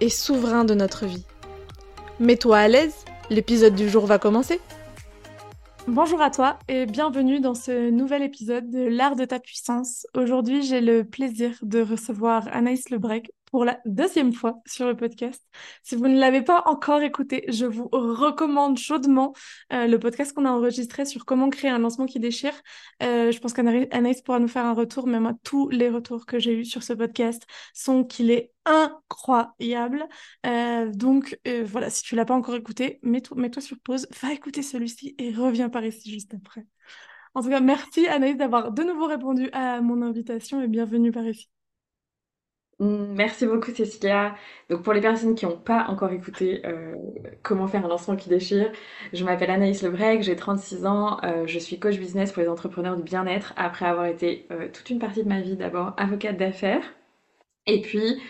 et souverain de notre vie. Mets-toi à l'aise, l'épisode du jour va commencer. Bonjour à toi et bienvenue dans ce nouvel épisode de l'art de ta puissance. Aujourd'hui, j'ai le plaisir de recevoir Anaïs Lebrec pour la deuxième fois sur le podcast. Si vous ne l'avez pas encore écouté, je vous recommande chaudement euh, le podcast qu'on a enregistré sur comment créer un lancement qui déchire. Euh, je pense qu'Anaïs pourra nous faire un retour, mais moi, tous les retours que j'ai eus sur ce podcast sont qu'il est incroyable. Euh, donc voilà, si tu l'as pas encore écouté, mets-toi mets sur pause, va écouter celui-ci et reviens par ici juste après. En tout cas, merci Anaïs d'avoir de nouveau répondu à mon invitation et bienvenue par ici. Merci beaucoup Cécilia. Donc pour les personnes qui n'ont pas encore écouté euh, comment faire un lancement qui déchire, je m'appelle Anaïs Lebrec, j'ai 36 ans, euh, je suis coach business pour les entrepreneurs du bien-être après avoir été euh, toute une partie de ma vie d'abord avocate d'affaires. Et puis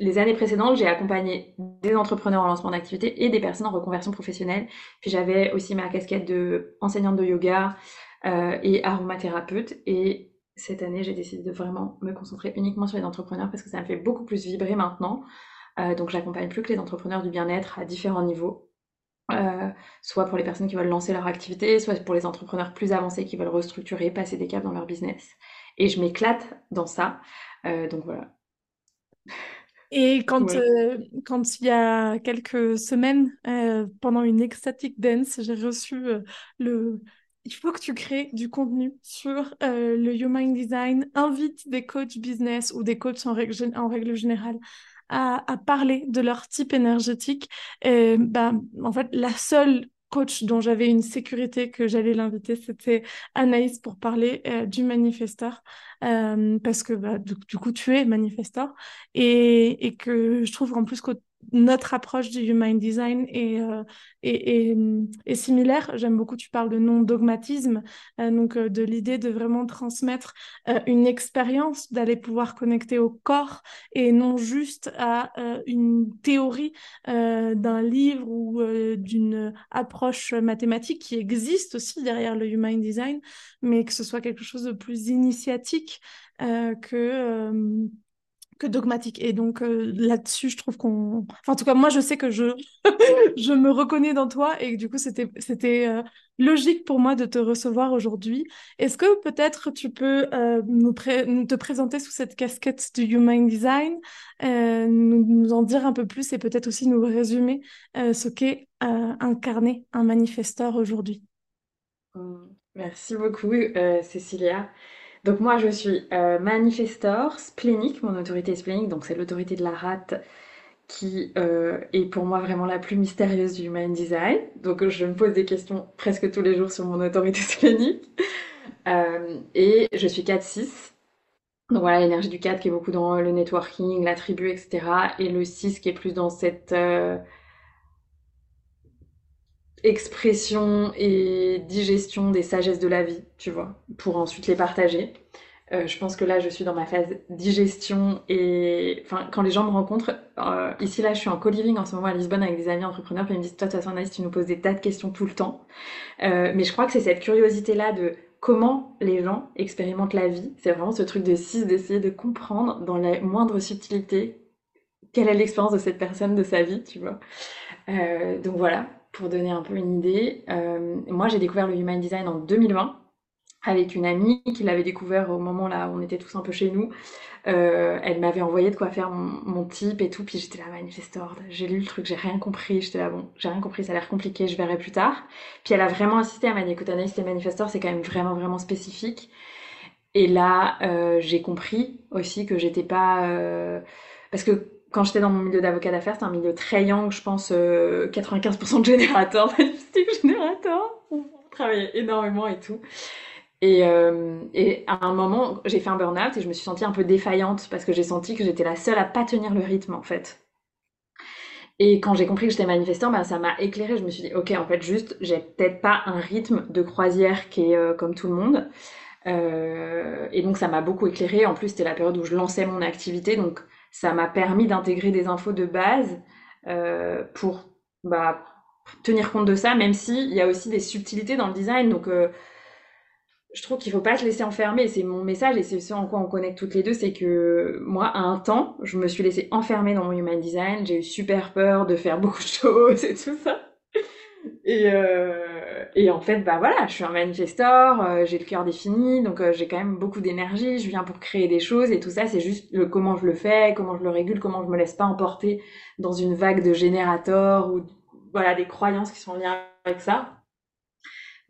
les années précédentes, j'ai accompagné des entrepreneurs en lancement d'activité et des personnes en reconversion professionnelle. Puis j'avais aussi ma casquette de enseignante de yoga et aromathérapeute et cette année, j'ai décidé de vraiment me concentrer uniquement sur les entrepreneurs parce que ça me fait beaucoup plus vibrer maintenant. Euh, donc, j'accompagne plus que les entrepreneurs du bien-être à différents niveaux. Euh, soit pour les personnes qui veulent lancer leur activité, soit pour les entrepreneurs plus avancés qui veulent restructurer, passer des caps dans leur business. Et je m'éclate dans ça. Euh, donc voilà. Et quand, quand il y a quelques semaines, pendant une ecstatic dance, j'ai reçu le, il faut que tu crées du contenu sur euh, le Human Design. Invite des coachs business ou des coachs en règle, en règle générale à, parler de leur type énergétique. Et, ben, en fait, la seule coach dont j'avais une sécurité que j'allais l'inviter, c'était Anaïs pour parler euh, du manifesteur, euh, parce que bah, du, coup tu es manifesteur et, et que je trouve en plus que notre approche du human design est, euh, est, est, similaire. J'aime beaucoup, tu parles de non-dogmatisme, euh, donc euh, de l'idée de vraiment transmettre une expérience, d'aller pouvoir connecter au corps et non juste à une théorie d'un livre ou d'une approche mathématique qui existe aussi derrière le human design, mais que ce soit quelque chose de plus initiatique que que dogmatique. Et donc euh, là-dessus, je trouve qu'on... Enfin, en tout cas, moi, je sais que je, je me reconnais dans toi et du coup, c'était, euh, logique pour moi de te recevoir aujourd'hui. Est-ce que peut-être tu peux euh, nous, te présenter sous cette casquette du Human Design, nous, en dire un peu plus et peut-être aussi nous résumer ce qu'est incarner un manifesteur aujourd'hui? Mmh. Merci beaucoup, Cécilia. Donc moi je suis euh, manifestor splénique, mon autorité splénique, donc c'est l'autorité de la rate qui euh, est pour moi vraiment la plus mystérieuse du human design. Donc je me pose des questions presque tous les jours sur mon autorité splénique. Euh, et je suis 4-6. Donc voilà, l'énergie du 4 qui est beaucoup dans le networking, la tribu, etc. Et le 6 qui est plus dans cette expression et digestion des sagesses de la vie, tu vois, pour ensuite les partager. Euh, je pense que là, je suis dans ma phase digestion et enfin, quand les gens me rencontrent, euh, ici là, je suis en co-living en ce moment à Lisbonne avec des amis entrepreneurs, puis ils me disent, toi, de toute façon, Anaïs, tu nous poses des tas de questions tout le temps. Euh, mais je crois que c'est cette curiosité là de comment les gens expérimentent la vie. C'est vraiment ce truc de 6 d'essayer de comprendre dans la moindre subtilité quelle est l'expérience de cette personne, de sa vie, tu vois. donc voilà, pour donner un peu une idée, euh, moi j'ai découvert le Human Design en 2020 avec une amie qui l'avait découvert au moment là où on était tous un peu chez nous. Euh, elle m'avait envoyé de quoi faire mon, type et tout, puis j'étais là, manifestor, j'ai lu le truc, j'ai rien compris, j'étais là, bon, j'ai rien compris, ça a l'air compliqué, je verrai plus tard. Puis elle a vraiment insisté, elle m'a dit, écoute manifestor, c'est quand même vraiment, vraiment spécifique. Et là, euh, j'ai compris aussi que j'étais pas... parce que quand j'étais dans mon milieu d'avocat d'affaires, c'était un milieu très young, je pense 95% euh, de générateurs, magnifiques générateurs. On travaillait énormément et tout. Et, euh, et à un moment, j'ai fait un burn-out et je me suis sentie un peu défaillante parce que j'ai senti que j'étais la seule à pas tenir le rythme en fait. Et quand j'ai compris que j'étais manifesteur, ben, ça m'a éclairé. Je me suis dit, ok, en fait, juste, j'ai peut-être pas un rythme de croisière qui est euh, comme tout le monde. Et donc, ça m'a beaucoup éclairé. En plus, c'était la période où je lançais mon activité. Donc, ça m'a permis d'intégrer des infos de base euh, pour bah, tenir compte de ça, même s'il y a aussi des subtilités dans le design. Donc, euh, je trouve qu'il faut pas se laisser enfermer. C'est mon message et c'est ce en quoi on connecte toutes les deux. C'est que moi, à un temps, je me suis laissée enfermer dans mon human design. J'ai eu super peur de faire beaucoup de choses et tout ça. Et, euh, et en fait, bah voilà, je suis un manifestor, euh, j'ai le cœur défini, donc euh, j'ai quand même beaucoup d'énergie, je viens pour créer des choses et tout ça, c'est juste le comment je le fais, comment je le régule, comment je me laisse pas emporter dans une vague de générateurs ou voilà des croyances qui sont liées avec ça.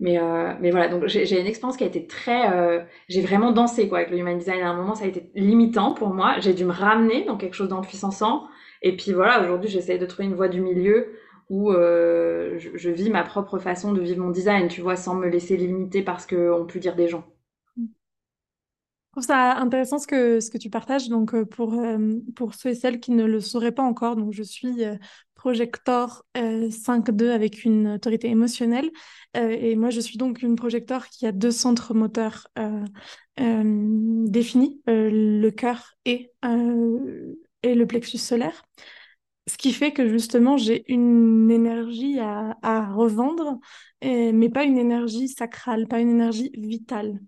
Mais, euh, mais voilà, donc j'ai une expérience qui a été très... Euh, j'ai vraiment dansé quoi avec le human design. À un moment, ça a été limitant pour moi. J'ai dû me ramener dans quelque chose d'enfant sang. Et puis voilà, aujourd'hui, j'essaie de trouver une voie du milieu où euh, je, vis ma propre façon de vivre mon design, tu vois, sans me laisser limiter parce qu'on peut dire des gens. Je trouve ça intéressant ce que, ce que tu partages. Donc, euh, pour, euh, pour ceux et celles qui ne le sauraient pas encore, donc je suis projecteur 5-2 avec une autorité émotionnelle. et moi, je suis donc une projecteur qui a deux centres moteurs définis, le cœur et, et le plexus solaire. Ce qui fait que justement, j'ai une énergie à, revendre, mais pas une énergie sacrale, pas une énergie vitale.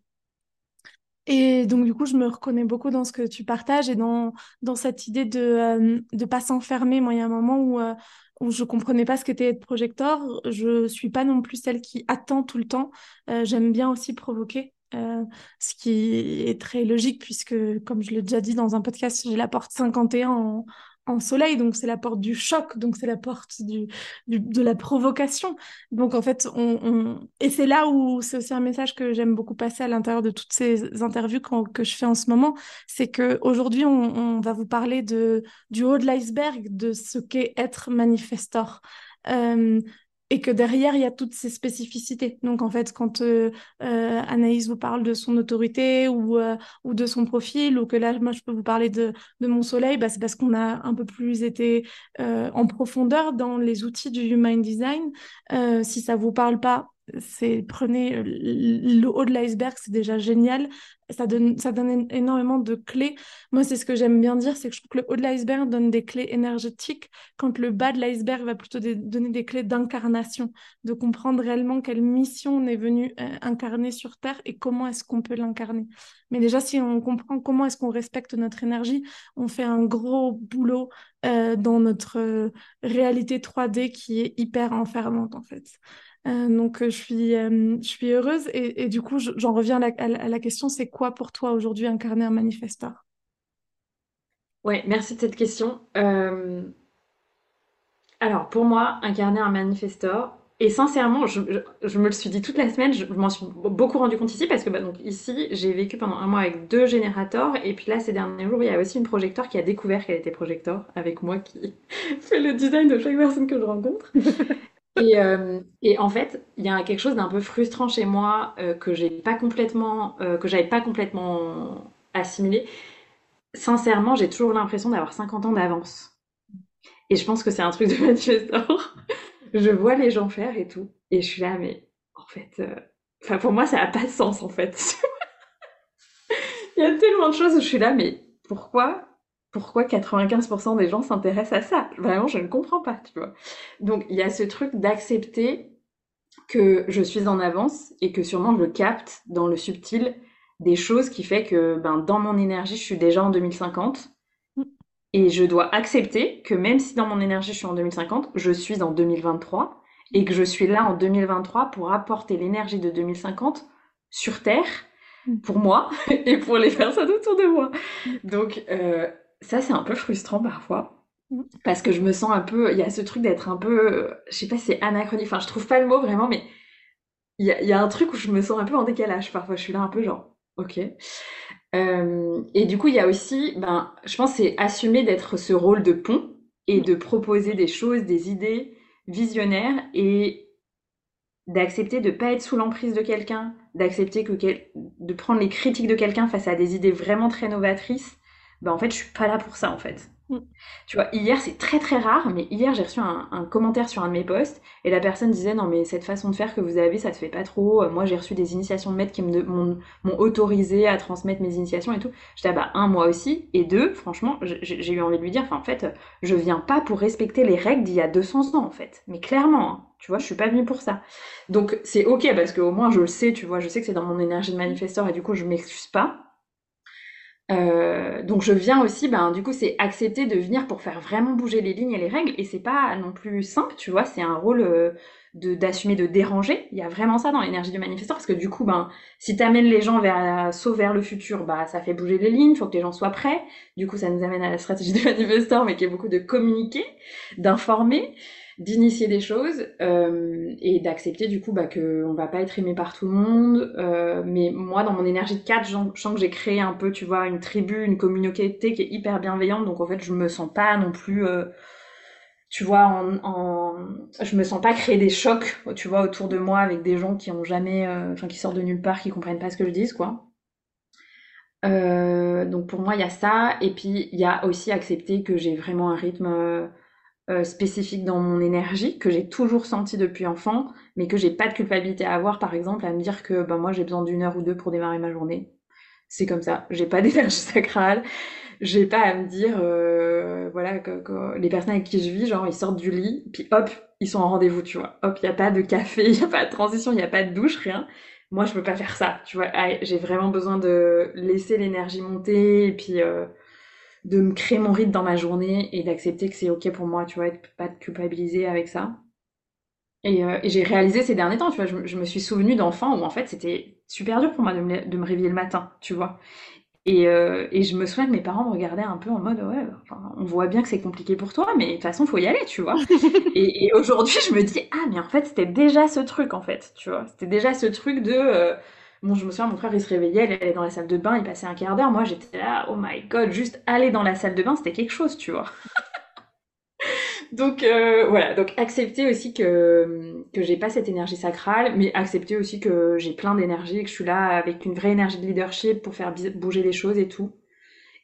Et donc, du coup, je me reconnais beaucoup dans ce que tu partages et dans, dans cette idée de ne pas s'enfermer. Moi, il y a un moment où, euh, où je comprenais pas ce qu'était être projecteur. Je suis pas non plus celle qui attend tout le temps. Euh, j'aime bien aussi provoquer. Euh, ce qui est très logique puisque, comme je l'ai déjà dit dans un podcast, j'ai la porte 51 en, en soleil, donc c'est la porte du choc, donc c'est la porte du, de la provocation. Donc en fait, on, et c'est là où c'est aussi un message que j'aime beaucoup passer à l'intérieur de toutes ces interviews que je fais en ce moment, c'est que aujourd'hui on, va vous parler de du haut de l'iceberg, de ce qu'est être manifestor. Euh, et que derrière, il y a toutes ces spécificités. Donc, en fait, quand euh, euh, Anaïs vous parle de son autorité ou, euh, ou de son profil, ou que là, moi, je peux vous parler de, de mon soleil, bah, c'est parce qu'on a un peu plus été en profondeur dans les outils du Human Design. si ça vous parle pas, c'est prenez le haut de l'iceberg, c'est déjà génial. Ça donne, ça donne énormément de clés. Moi, c'est ce que j'aime bien dire, c'est que je trouve que le haut de l'iceberg donne des clés énergétiques, quand le bas de l'iceberg va plutôt donner des clés d'incarnation, de comprendre réellement quelle mission on est venu euh, incarner sur Terre et comment est-ce qu'on peut l'incarner. Mais déjà, si on comprend comment est-ce qu'on respecte notre énergie, on fait un gros boulot euh, dans notre euh, réalité 3D qui est hyper enfermante, en fait. Euh, donc, euh, je suis, euh, je suis heureuse. Et, et du coup, j'en reviens à la, à la question, c'est quoi pour toi aujourd'hui incarner un manifesteur? Ouais, merci de cette question. Alors, pour moi, incarner un manifestor, et sincèrement, je, je, me le suis dit toute la semaine, je, m'en suis beaucoup rendu compte ici, parce que bah, donc, ici, j'ai vécu pendant un mois avec deux générateurs, et puis là, ces derniers jours, il y a aussi une projecteur qui a découvert qu'elle était projecteur, avec moi qui fait le design de chaque personne que je rencontre. Et, euh, et, en fait, il y a quelque chose d'un peu frustrant chez moi euh, que j'ai pas complètement, euh, que j'avais pas complètement assimilé. Sincèrement, j'ai toujours l'impression d'avoir 50 ans d'avance. Et je pense que c'est un truc de manifestor. je vois les gens faire et tout, et je suis là, mais en fait, enfin pour moi, ça a pas de sens en fait. il y a tellement de choses où je suis là, mais pourquoi pourquoi 95% des gens s'intéressent à ça Vraiment, je ne comprends pas, tu vois. Donc, il y a ce truc d'accepter que je suis en avance et que sûrement je capte dans le subtil des choses qui fait que ben, dans mon énergie, je suis déjà en 2050. Et je dois accepter que même si dans mon énergie, je suis en 2050, je suis en 2023 et que je suis là en 2023 pour apporter l'énergie de 2050 sur Terre pour moi et pour les personnes autour de moi. Donc, euh, ça, c'est un peu frustrant parfois. Mm. Parce que je me sens un peu. Il y a ce truc d'être un peu. Je sais pas si c'est anachronique. Enfin, je trouve pas le mot vraiment, mais il y a, y a, un truc où je me sens un peu en décalage parfois. Je suis là un peu genre, ok. Euh, et du coup, il y a aussi, ben, je pense, c'est assumer d'être ce rôle de pont et de proposer des choses, des idées visionnaires et d'accepter de pas être sous l'emprise de quelqu'un, d'accepter que de prendre les critiques de quelqu'un face à des idées vraiment très novatrices bah en fait je suis pas là pour ça en fait. Mm. Tu vois, hier, c'est très très rare, mais hier, j'ai reçu un, un, commentaire sur un de mes posts et la personne disait Non, mais cette façon de faire que vous avez, ça se fait pas trop. Moi, j'ai reçu des initiations de maîtres qui m'ont autorisé à transmettre mes initiations et tout. J'étais, ah bah, un, moi aussi. Et deux, franchement, j'ai eu envie de lui dire En fait, je viens pas pour respecter les règles d'il y a 200 ans, en fait. Mais clairement, hein, tu vois, je suis pas venue pour ça. Donc, c'est ok parce qu'au moins, je le sais, tu vois, je sais que c'est dans mon énergie de manifesteur et du coup, je m'excuse pas. Euh, donc je viens aussi, ben du coup c'est accepter de venir pour faire vraiment bouger les lignes et les règles et c'est pas non plus simple, tu vois, c'est un rôle euh, de d'assumer de déranger. Il y a vraiment ça dans l'énergie du manifesteur parce que du coup ben si t'amènes les gens vers saut vers le futur, bah ça fait bouger les lignes, faut que les gens soient prêts. Du coup ça nous amène à la stratégie du manifesteur mais qui est beaucoup de communiquer, d'informer d'initier des choses euh, et d'accepter du coup bah, qu'on va pas être aimé par tout le monde. Euh, mais moi, dans mon énergie de 4, je sens que j'ai créé un peu, tu vois, une tribu, une communauté qui est hyper bienveillante. Donc en fait, je me sens pas non plus, euh, tu vois, en, en, je me sens pas créer des chocs, tu vois, autour de moi avec des gens qui ont jamais, euh, enfin qui sortent de nulle part, qui comprennent pas ce que je dis, quoi. Euh, donc pour moi, il y a ça. Et puis, il y a aussi accepter que j'ai vraiment un rythme euh, spécifique dans mon énergie que j'ai toujours senti depuis enfant, mais que j'ai pas de culpabilité à avoir, par exemple, à me dire que ben, moi j'ai besoin d'une heure ou deux pour démarrer ma journée. C'est comme ça. J'ai pas d'énergie sacrale. J'ai pas à me dire, euh, voilà, que, les personnes avec qui je vis, genre ils sortent du lit, puis hop, ils sont en rendez-vous, tu vois. Hop, il y a pas de café, il y a pas de transition, il y a pas de douche, rien. Moi, je peux pas faire ça, tu vois. J'ai vraiment besoin de laisser l'énergie monter et puis euh, de me créer mon rythme dans ma journée et d'accepter que c'est ok pour moi, tu vois, et de pas te culpabiliser avec ça. Et, euh, et j'ai réalisé ces derniers temps, tu vois, je, je me suis souvenu d'enfants où en fait c'était super dur pour moi de me, de me réveiller le matin, tu vois. Et, euh, et, je me souviens que mes parents me regardaient un peu en mode ouais, enfin, on voit bien que c'est compliqué pour toi, mais de toute façon faut y aller, tu vois. et, et aujourd'hui je me dis ah mais en fait c'était déjà ce truc en fait, tu vois, c'était déjà ce truc de euh, Bon, je me souviens, mon frère, il se réveillait, il allait dans la salle de bain, il passait un quart d'heure. Moi, j'étais là, oh my god, juste aller dans la salle de bain, c'était quelque chose, tu vois. donc euh, voilà, donc accepter aussi que que j'ai pas cette énergie sacrale, mais accepter aussi que j'ai plein d'énergie, que je suis là avec une vraie énergie de leadership pour faire bouger les choses et tout,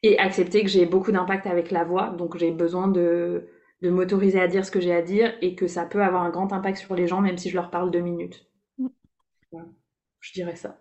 et accepter que j'ai beaucoup d'impact avec la voix, donc j'ai besoin de de m'autoriser à dire ce que j'ai à dire et que ça peut avoir un grand impact sur les gens, même si je leur parle deux minutes. Mm. Voilà. Je dirais ça.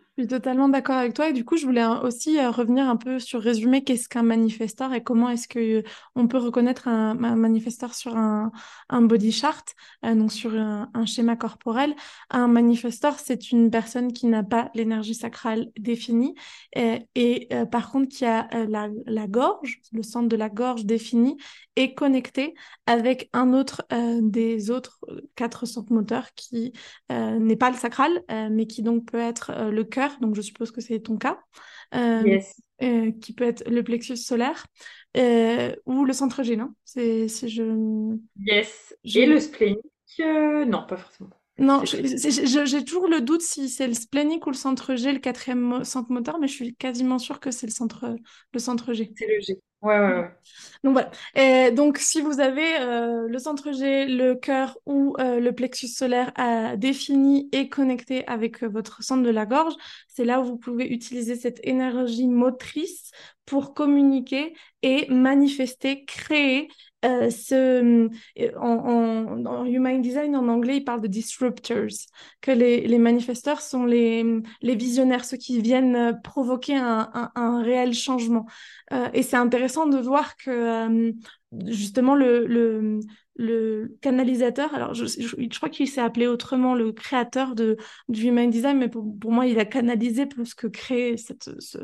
Je suis totalement d'accord avec toi et du coup je voulais aussi euh, revenir un peu sur résumer qu'est-ce qu'un manifesteur et comment est-ce que euh, on peut reconnaître un, manifesteur sur un, body chart, euh, donc sur un, schéma corporel. Un manifesteur c'est une personne qui n'a pas l'énergie sacrale définie et, par contre qui a la, la, gorge, le centre de la gorge défini et connecté avec un autre des autres quatre centres moteurs qui n'est pas le sacral mais qui donc peut être le cœur donc je suppose que c'est ton cas, euh, euh, qui peut être le plexus solaire euh, ou le centre G, non c'est, je... Yes. Et le splénique, non, pas forcément. Non, j'ai toujours le doute si c'est le splénique ou le centre G, le quatrième centre moteur, mais je suis quasiment sûre que c'est le centre, le centre G. C'est le G. Ouais, ouais, ouais. Donc voilà. Et donc si vous avez euh, le centre G, le cœur ou euh, le plexus solaire défini et connecté avec euh, votre centre de la gorge, c'est là où vous pouvez utiliser cette énergie motrice pour communiquer et manifester, créer euh, ce, euh, en, en, Human Design, en anglais, il parle de disruptors, que les, les manifesteurs sont les, les visionnaires, ceux qui viennent euh, provoquer un, un, un réel changement. Euh, et c'est intéressant de voir que euh, justement le, le, le canalisateur, alors je, je, crois qu'il s'est appelé autrement le créateur de, du Human Design, mais pour, moi, il a canalisé plus que créé cette, ce,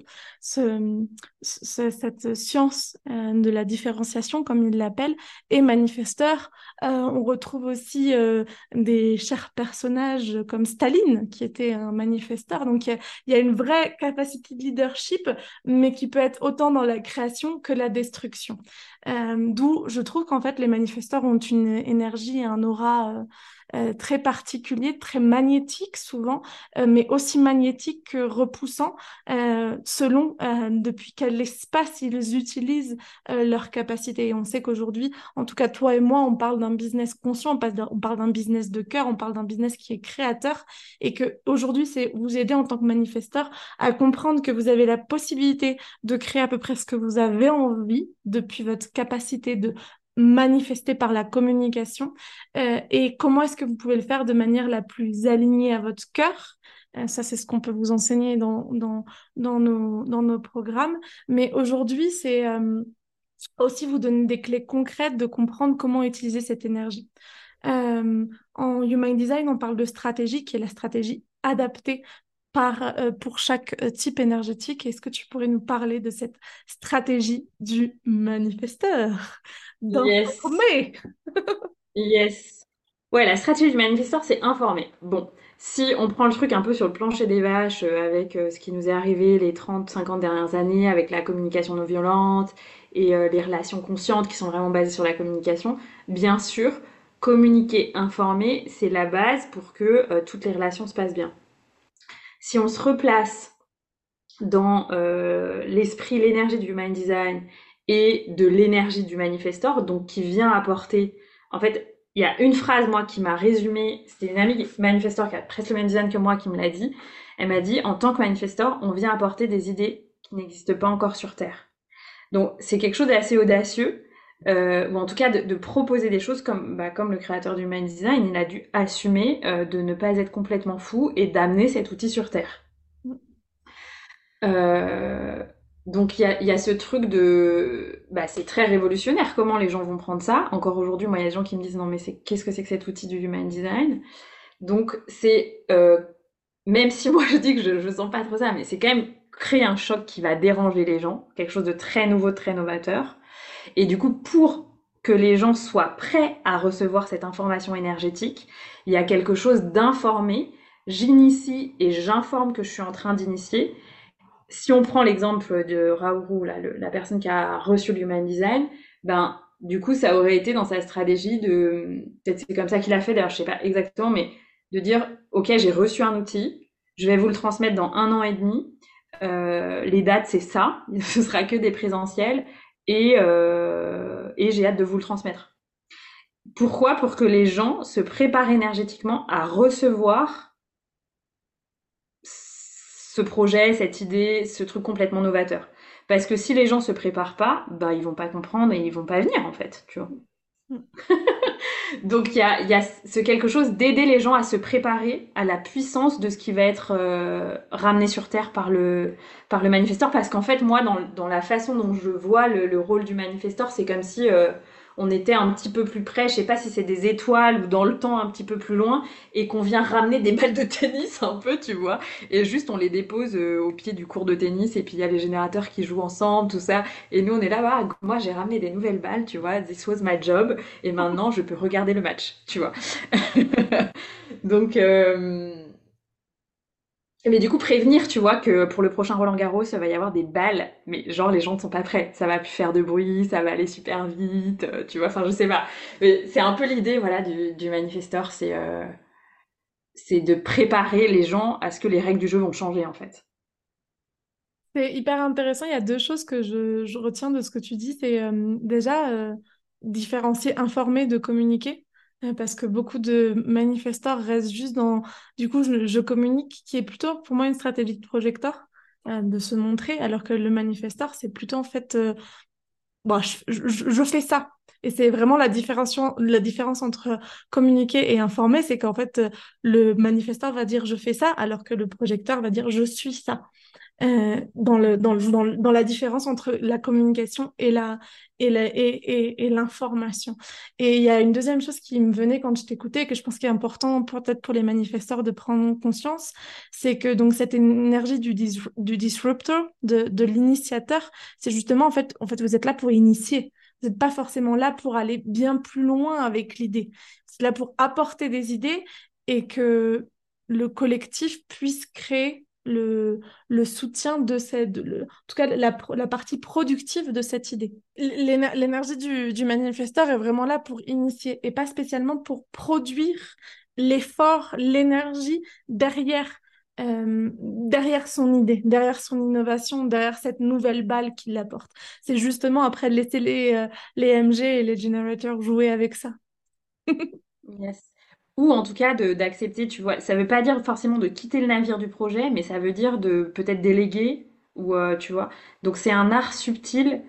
ce, cette science euh, de la différenciation, comme il l'appelle, et manifesteur. Euh, on retrouve aussi euh, des chers personnages comme Staline, qui était un manifesteur. Donc, il y, a une vraie capacité de leadership, mais qui peut être autant dans la création que la destruction. D'où je trouve qu'en fait, les manifesteurs ont une énergie et un aura très particulier, très magnétique souvent, mais aussi magnétique que repoussant, selon depuis quel espace ils utilisent leurs capacités. Et on sait qu'aujourd'hui, en tout cas toi et moi, on parle d'un business conscient, on parle d'un business de cœur, on parle d'un business qui est créateur, et que aujourd'hui, c'est vous aider en tant que manifesteur à comprendre que vous avez la possibilité de créer à peu près ce que vous avez envie depuis votre capacité de manifester par la communication euh, et comment est-ce que vous pouvez le faire de manière la plus alignée à votre cœur? Euh, ça, c'est ce qu'on peut vous enseigner dans, dans, dans, nos, dans nos programmes. Mais aujourd'hui, c'est euh, aussi vous donner des clés concrètes de comprendre comment utiliser cette énergie. en Human Design, on parle de stratégie qui est la stratégie adaptée par, euh, pour chaque euh, type énergétique. Est-ce que tu pourrais nous parler de cette stratégie du manifesteur Yes. yes. Ouais, la stratégie du manifesteur, c'est informer. Bon, si on prend le truc un peu sur le plancher des vaches euh, avec ce qui nous est arrivé les 30-50 dernières années, avec la communication non violente et les relations conscientes qui sont vraiment basées sur la communication, bien sûr, communiquer, informer, c'est la base pour que toutes les relations se passent bien si on se replace dans euh, l'esprit, l'énergie du Mind Design et de l'énergie du manifestor, donc qui vient apporter, en fait, il y a une phrase, moi, qui m'a résumé, c'était une amie manifestor qui a presque le même design que moi qui me l'a dit, elle m'a dit, en tant que manifestor, on vient apporter des idées qui n'existent pas encore sur Terre. Donc, c'est quelque chose d'assez audacieux, euh, ou en tout cas de, proposer des choses comme, bah, comme le créateur du Mind Design, il a dû assumer euh, de ne pas être complètement fou et d'amener cet outil sur Terre. Euh, donc il y a, y a, ce truc de, bah, c'est très révolutionnaire. Comment les gens vont prendre ça Encore aujourd'hui, moi, il y a des gens qui me disent non mais c'est qu'est-ce que c'est que cet outil du Human Design? Donc c'est même si moi je dis que je, je sens pas trop ça, mais c'est quand même créer un choc qui va déranger les gens, quelque chose de très nouveau, très novateur. Et du coup, pour que les gens soient prêts à recevoir cette information énergétique, il y a quelque chose d'informé. J'initie et j'informe que je suis en train d'initier. Si on prend l'exemple de Raourou, la personne qui a reçu le Human Design, ben, du coup, ça aurait été dans sa stratégie de, peut-être c'est comme ça qu'il a fait, d'ailleurs, je sais pas exactement, mais de dire, OK, j'ai reçu un outil, je vais vous le transmettre dans un an et demi, euh, les dates, c'est ça, ce sera que des présentiels, euh, et, j'ai hâte de vous le transmettre. Pourquoi? Pour que les gens se préparent énergétiquement à recevoir ce projet, cette idée, ce truc complètement novateur. Parce que si les gens se préparent pas, bah ils vont pas comprendre et ils vont pas venir en fait, tu vois. Donc il y a, y a, ce quelque chose d'aider les gens à se préparer à la puissance de ce qui va être euh, ramené sur Terre par le, par le manifesteur. Parce qu'en fait, moi, dans, dans, la façon dont je vois le, le rôle du manifesteur, c'est comme si euh, on était un petit peu plus près, je sais pas si c'est des étoiles ou dans le temps un petit peu plus loin, et qu'on vient ramener des balles de tennis un peu, tu vois, et juste on les dépose euh, au pied du cours de tennis, et puis il y a les générateurs qui jouent ensemble, tout ça, et nous on est là, bas moi j'ai ramené des nouvelles balles, tu vois, this was my job, et maintenant je peux regarder le match, tu vois. Donc... Euh mais du coup, prévenir, tu vois, que pour le prochain Roland Garros, ça va y avoir des balles, mais genre les gens ne sont pas prêts. Ça va plus faire de bruit, ça va aller super vite, euh, tu vois, enfin je sais pas. C'est un peu l'idée, voilà, du, du manifesteur, c'est euh, c'est de préparer les gens à ce que les règles du jeu vont changer en fait. C'est hyper intéressant. Il y a deux choses que je, retiens de ce que tu dis. C'est euh, déjà différencier informer de communiquer. Euh, parce que beaucoup de manifestants restent juste dans, du coup, je, communique, qui est plutôt pour moi une stratégie de projecteur, euh, de se montrer, alors que le manifesteur, c'est plutôt en fait, euh, bon, je, fais ça. Et c'est vraiment la la différence entre communiquer et informer, c'est qu'en fait, le manifesteur va dire je fais ça, alors que le projecteur va dire je suis ça. Euh, dans, le, dans, dans, dans, la différence entre la communication et la et la, et, et, l'information. Et il y a une deuxième chose qui me venait quand je t'écoutais, que je pense qu'il est important peut-être pour les manifesteurs de prendre conscience, c'est que donc cette énergie du, du disruptor, de, de l'initiateur, c'est justement en fait, en fait, vous êtes là pour initier. Vous n'êtes pas forcément là pour aller bien plus loin avec l'idée. C'est là pour apporter des idées et que le collectif puisse créer le, le soutien de cette, en tout cas la, la partie productive de cette idée. L'énergie du, du manifesteur est vraiment là pour initier et pas spécialement pour produire l'effort, l'énergie derrière euh, derrière son idée, derrière son innovation, derrière cette nouvelle balle qu'il apporte. C'est justement après laisser les, euh, les MG et les generators jouer avec ça. yes. Ou en tout cas d'accepter, tu vois, ça veut pas dire forcément de quitter le navire du projet, mais ça veut dire de peut-être déléguer, ou euh, tu vois. Donc c'est un art subtil,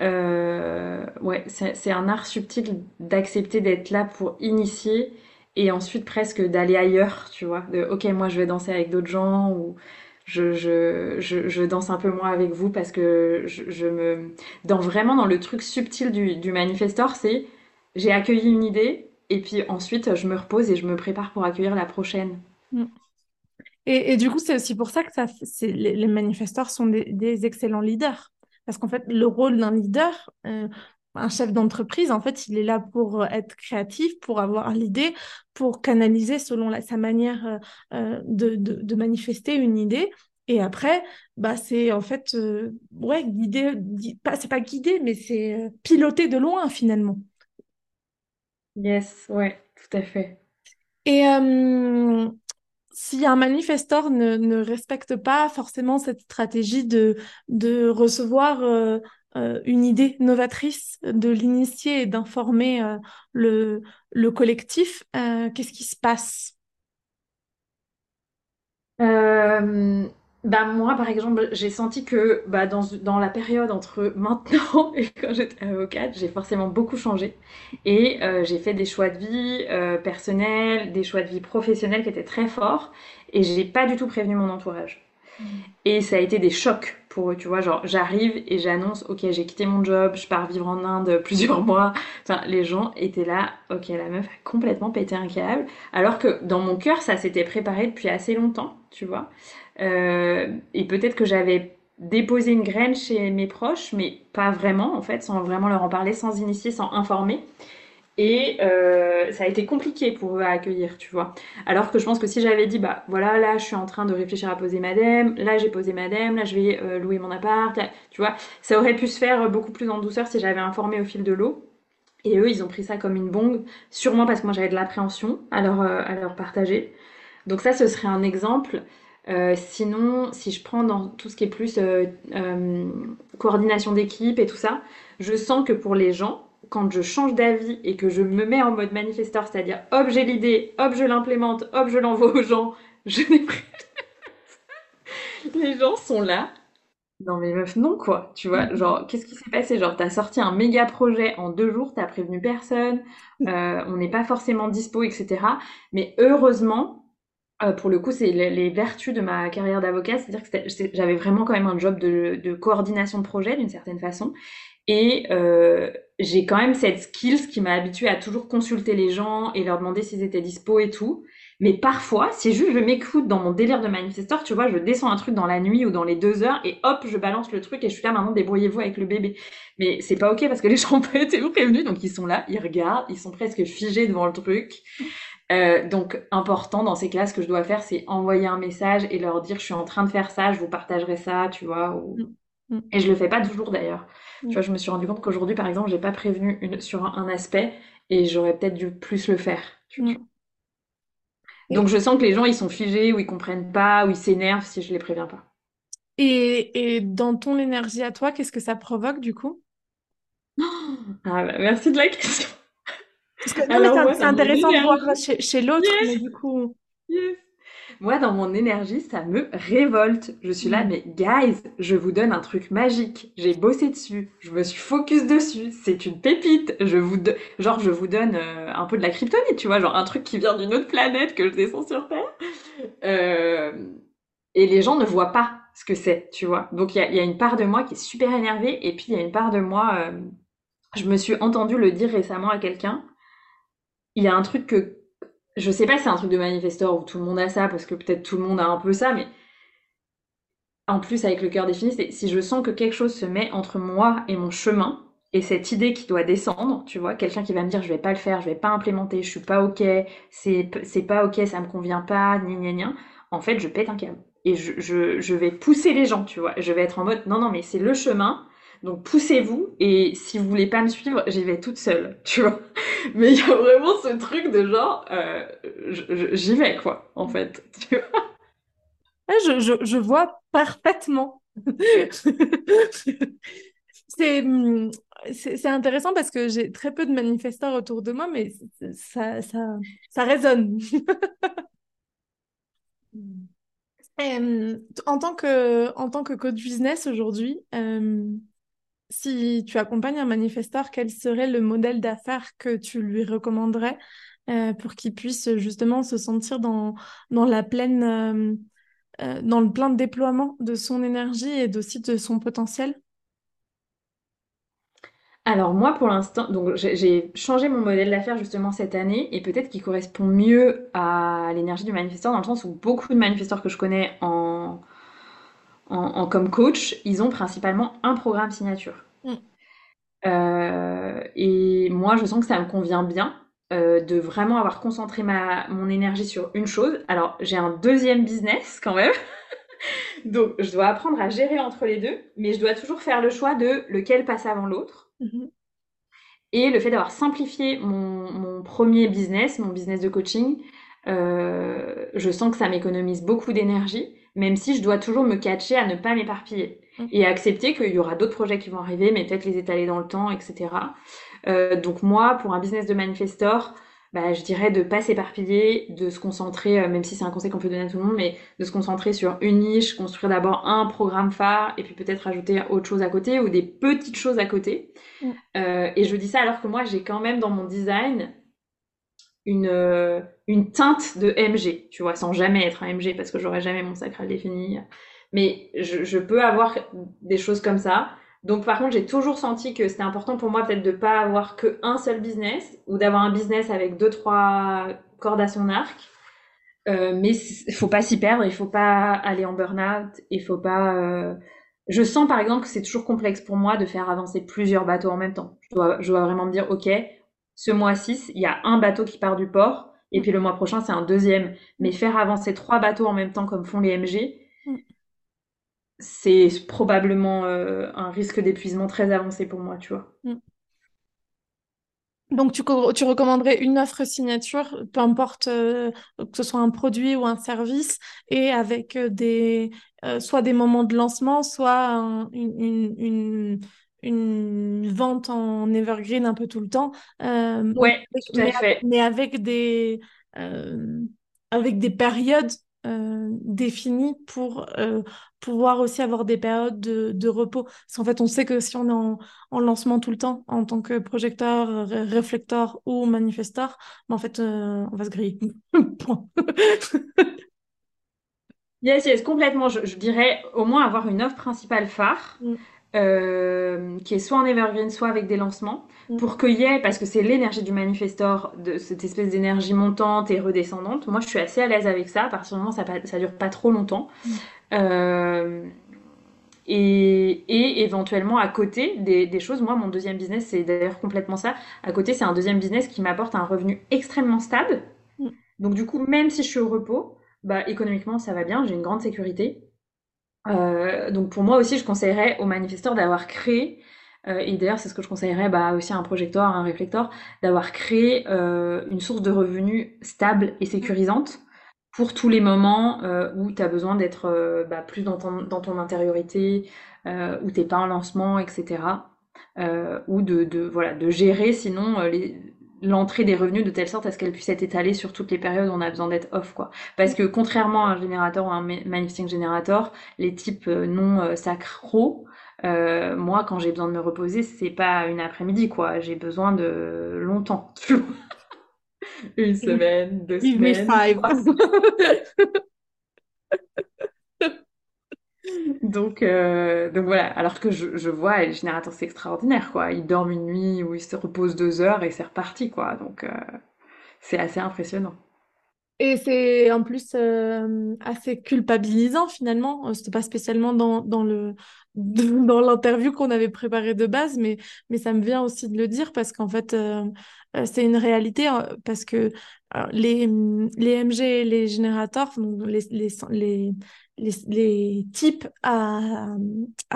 ouais, c'est un art subtil d'accepter d'être là pour initier et ensuite presque d'aller ailleurs, tu vois, ok moi je vais danser avec d'autres gens ou je, je, je, je, danse un peu moins avec vous parce que je, je, me dans vraiment dans le truc subtil du, du manifestor c'est j'ai accueilli une idée et puis ensuite je me repose et je me prépare pour accueillir la prochaine. Mm. Et, du coup c'est aussi pour ça que les, manifestors sont des, excellents leaders parce qu'en fait le rôle d'un leader euh, un chef d'entreprise, en fait, il est là pour euh, être créatif, pour avoir l'idée, pour canaliser selon sa manière euh, euh, de, manifester une idée. Et après, bah, c'est en fait, ouais, guider, c'est pas guider, mais c'est piloter de loin finalement. Yes, ouais, tout à fait. Et si un manifesteur ne, respecte pas forcément cette stratégie de, de recevoir euh, une idée novatrice de l'initier et d'informer euh, le, le, collectif, euh, qu'est-ce qui se passe? Bah moi, par exemple, j'ai senti que bah, dans, dans, la période entre maintenant et quand j'étais avocate, j'ai forcément beaucoup changé. Et j'ai fait des choix de vie personnels, des choix de vie professionnels qui étaient très forts. Et j'ai pas du tout prévenu mon entourage. Mmh. Et ça a été des chocs pour eux, tu vois, genre j'arrive et j'annonce, ok, j'ai quitté mon job, je pars vivre en Inde plusieurs mois. Enfin, les gens étaient là, ok, la meuf a complètement pété un câble. Alors que dans mon cœur, ça s'était préparé depuis assez longtemps, tu vois. Euh, et peut-être que j'avais déposé une graine chez mes proches, mais pas vraiment, en fait, sans vraiment leur en parler, sans initier, sans informer. Et euh, ça a été compliqué pour eux à accueillir, tu vois. Alors que je pense que si j'avais dit, bah voilà, là je suis en train de réfléchir à poser madame, là j'ai posé madame, là je vais euh, louer mon appart, tu vois, ça aurait pu se faire beaucoup plus en douceur si j'avais informé au fil de l'eau. Et eux, ils ont pris ça comme une bombe, sûrement parce que moi j'avais de l'appréhension à leur, à leur partager. Donc ça, ce serait un exemple. Sinon, si je prends dans tout ce qui est plus coordination d'équipe et tout ça, je sens que pour les gens, quand je change d'avis et que je me mets en mode manifesteur, c'est-à-dire hop j'ai l'idée, hop je l'implémente, hop je l'envoie aux gens, je n'ai plus... Les gens sont là. Non mais meuf, non quoi, tu vois, genre qu'est-ce qui s'est passé? Genre t'as sorti un méga projet en deux jours, t'as prévenu personne, euh, on n'est pas forcément dispo, etc. Mais heureusement, euh, pour le coup, c'est les, vertus de ma carrière d'avocat, c'est-à-dire que j'avais vraiment quand même un job de, de coordination de projet d'une certaine façon. Et euh, j'ai quand même cette skills qui m'a habituée à toujours consulter les gens et leur demander s'ils étaient dispo et tout. Mais parfois, si juste je m'écoute dans mon délire de manifesteur, tu vois, je descends un truc dans la nuit ou dans les deux heures et hop, je balance le truc et je suis là maintenant, débrouillez-vous avec le bébé. Mais c'est pas ok parce que les gens ont pas été prévenus, donc ils sont là, ils regardent, ils sont presque figés devant le truc. Euh, donc important dans ces classes, ce que je dois faire, c'est envoyer un message et leur dire je suis en train de faire ça, je vous partagerai ça, tu vois. Ou... Mm. Mm. Et je le fais pas toujours d'ailleurs. Tu vois, je me suis rendu compte qu'aujourd'hui, par exemple, j'ai pas prévenu une, sur un, aspect et j'aurais peut-être dû plus le faire. Mm. Donc je sens que les gens ils sont figés ou ils comprennent pas ou ils s'énervent si je les préviens pas. Et, et dans ton énergie à toi, qu'est-ce que ça provoque du coup? Ah bah, Merci de la question. Parce que, c'est intéressant de voir chez, chez l'autre, mais du coup. Yes. Moi, dans mon énergie, ça me révolte. Je suis là, mm. mais guys, je vous donne un truc magique. J'ai bossé dessus. Je me suis focus dessus. C'est une pépite. Je vous, genre, je vous donne euh, un peu de la kryptonite, tu vois, genre un truc qui vient d'une autre planète que je descends sur Terre. Euh... Et les gens ne voient pas ce que c'est, tu vois. Donc il y a, y a, une part de moi qui est super énervée, et puis il y a une part de moi. Euh... Je me suis entendu le dire récemment à quelqu'un. Il y a un truc que je sais pas si c'est un truc de manifesteur où tout le monde a ça, parce que peut-être tout le monde a un peu ça, mais en plus avec le cœur défini, c'est si je sens que quelque chose se met entre moi et mon chemin, et cette idée qui doit descendre, tu vois, quelqu'un qui va me dire je vais pas le faire, je vais pas implémenter, je suis pas ok, c'est, pas ok, ça me convient pas, ni ni ni, en fait je pète un câble. et je, je, je vais pousser les gens, tu vois. Je vais être en mode, non, non, mais c'est le chemin, donc poussez-vous, et si vous voulez pas me suivre, j'y vais toute seule, tu vois. Mais il y a vraiment ce truc de genre, euh, j'y vais, quoi, en fait, tu vois. Je, je, je vois parfaitement. Hum, c'est c'est intéressant parce que j'ai très peu de manifestants autour de moi, mais ça, ça, ça résonne. en tant que, en tant que coach business aujourd'hui, euh, si tu accompagnes un manifesteur, quel serait le modèle d'affaires que tu lui recommanderais euh, pour qu'il puisse justement se sentir dans, la pleine, euh, euh, le plein déploiement de son énergie et aussi de son potentiel? Alors moi pour l'instant, j'ai changé mon modèle d'affaires justement cette année et peut-être qu'il correspond mieux à l'énergie du manifesteur dans le sens où beaucoup de manifesteurs que je connais en, en, comme coach, ils ont principalement un programme signature. Mm. Euh, et moi, je sens que ça me convient bien euh, de vraiment avoir concentré ma, mon énergie sur une chose. Alors, j'ai un deuxième business quand même. Donc, je dois apprendre à gérer entre les deux, mais je dois toujours faire le choix de lequel passe avant l'autre. Mm-hmm. Et le fait d'avoir simplifié mon, mon, premier business, mon business de coaching, euh, je sens que ça m'économise beaucoup d'énergie même si je dois toujours me catcher à ne pas m'éparpiller et accepter qu'il y aura d'autres projets qui vont arriver, mais peut-être les étaler dans le temps, etc. Euh, donc moi, pour un business de manifestor, bah, je dirais de pas s'éparpiller, de se concentrer, euh, même si c'est un conseil qu'on peut donner à tout le monde, mais de se concentrer sur une niche, construire d'abord un programme phare et puis peut-être rajouter autre chose à côté ou des petites choses à côté. Euh, et je dis ça alors que moi, j'ai quand même dans mon design une, euh, une teinte de MG, tu vois, sans jamais être un MG parce que j'aurais jamais mon sacral défini. Mais je, je, peux avoir des choses comme ça. Donc par contre, j'ai toujours senti que c'était important pour moi peut-être de pas avoir que un seul business ou d'avoir un business avec deux trois cordes à son arc. Euh, mais il faut pas s'y perdre, il faut pas aller en burn-out, il faut pas. Euh... Je sens par exemple que c'est toujours complexe pour moi de faire avancer plusieurs bateaux en même temps. Je dois, je dois vraiment me dire, ok, ce mois-ci, il y a un bateau qui part du port, et puis le mois prochain, c'est un deuxième. Mais faire avancer trois bateaux en même temps, comme font les MG, c'est probablement euh, un risque d'épuisement très avancé pour moi, tu vois. Mm. Donc, tu, tu, recommanderais une offre signature, peu importe euh, que ce soit un produit ou un service, et avec euh, des, soit des moments de lancement, soit une, une, une vente en evergreen un peu tout le temps. Euh, ouais, tout à fait. mais avec des, euh, avec des périodes euh, définies pour euh, pouvoir aussi avoir des périodes de, de repos. Parce qu'en fait, on sait que si on est en, en lancement tout le temps, en tant que projecteur, réflecteur ou manifesteur, ben en fait, on va se griller. Yes, yes, complètement. Je, je, dirais au moins avoir une offre principale phare. Mm. Euh, qui est soit en evergreen, soit avec des lancements, mm. pour qu'il y ait, parce que c'est l'énergie du manifestor, de cette espèce d'énergie montante et redescendante. Moi, je suis assez à l'aise avec ça, à partir du moment où ça, ça dure pas trop longtemps. Mm. Euh, et, et, éventuellement à côté des, des, choses, moi mon deuxième business c'est d'ailleurs complètement ça. À côté c'est un deuxième business qui m'apporte un revenu extrêmement stable. Mm. Donc du coup même si je suis au repos, bah économiquement ça va bien, j'ai une grande sécurité. Euh, donc pour moi aussi, je conseillerais aux manifesteurs d'avoir créé, euh, et d'ailleurs c'est ce que je conseillerais bah, aussi à un projecteur, à un réflecteur, d'avoir créé euh, une source de revenus stable et sécurisante pour tous les moments euh, où tu as besoin d'être euh, bah, plus dans ton, dans ton intériorité, où t'es pas en lancement, etc. ou de, de, voilà, de gérer sinon les, l'entrée des revenus de telle sorte à ce qu'elle puisse être étalée sur toutes les périodes où on a besoin d'être off quoi. Parce que contrairement à un générateur ou un manifesting générateur, les types euh, non euh, sacro, euh, moi quand j'ai besoin de me reposer, c'est pas une après-midi quoi, j'ai besoin de longtemps. une semaine, deux semaines. Donc, euh, donc voilà, alors que je, vois, les générateurs, c'est extraordinaire, quoi. Ils dorment une nuit ou ils se reposent deux heures et c'est reparti, quoi. Donc, euh, c'est assez impressionnant. Et c'est en plus euh, assez culpabilisant finalement. C'était pas spécialement dans, dans le dans l'interview qu'on avait préparée de base, mais, mais ça me vient aussi de le dire parce qu'en fait, c'est une réalité parce que les, les MG les générateurs, les, les, types à,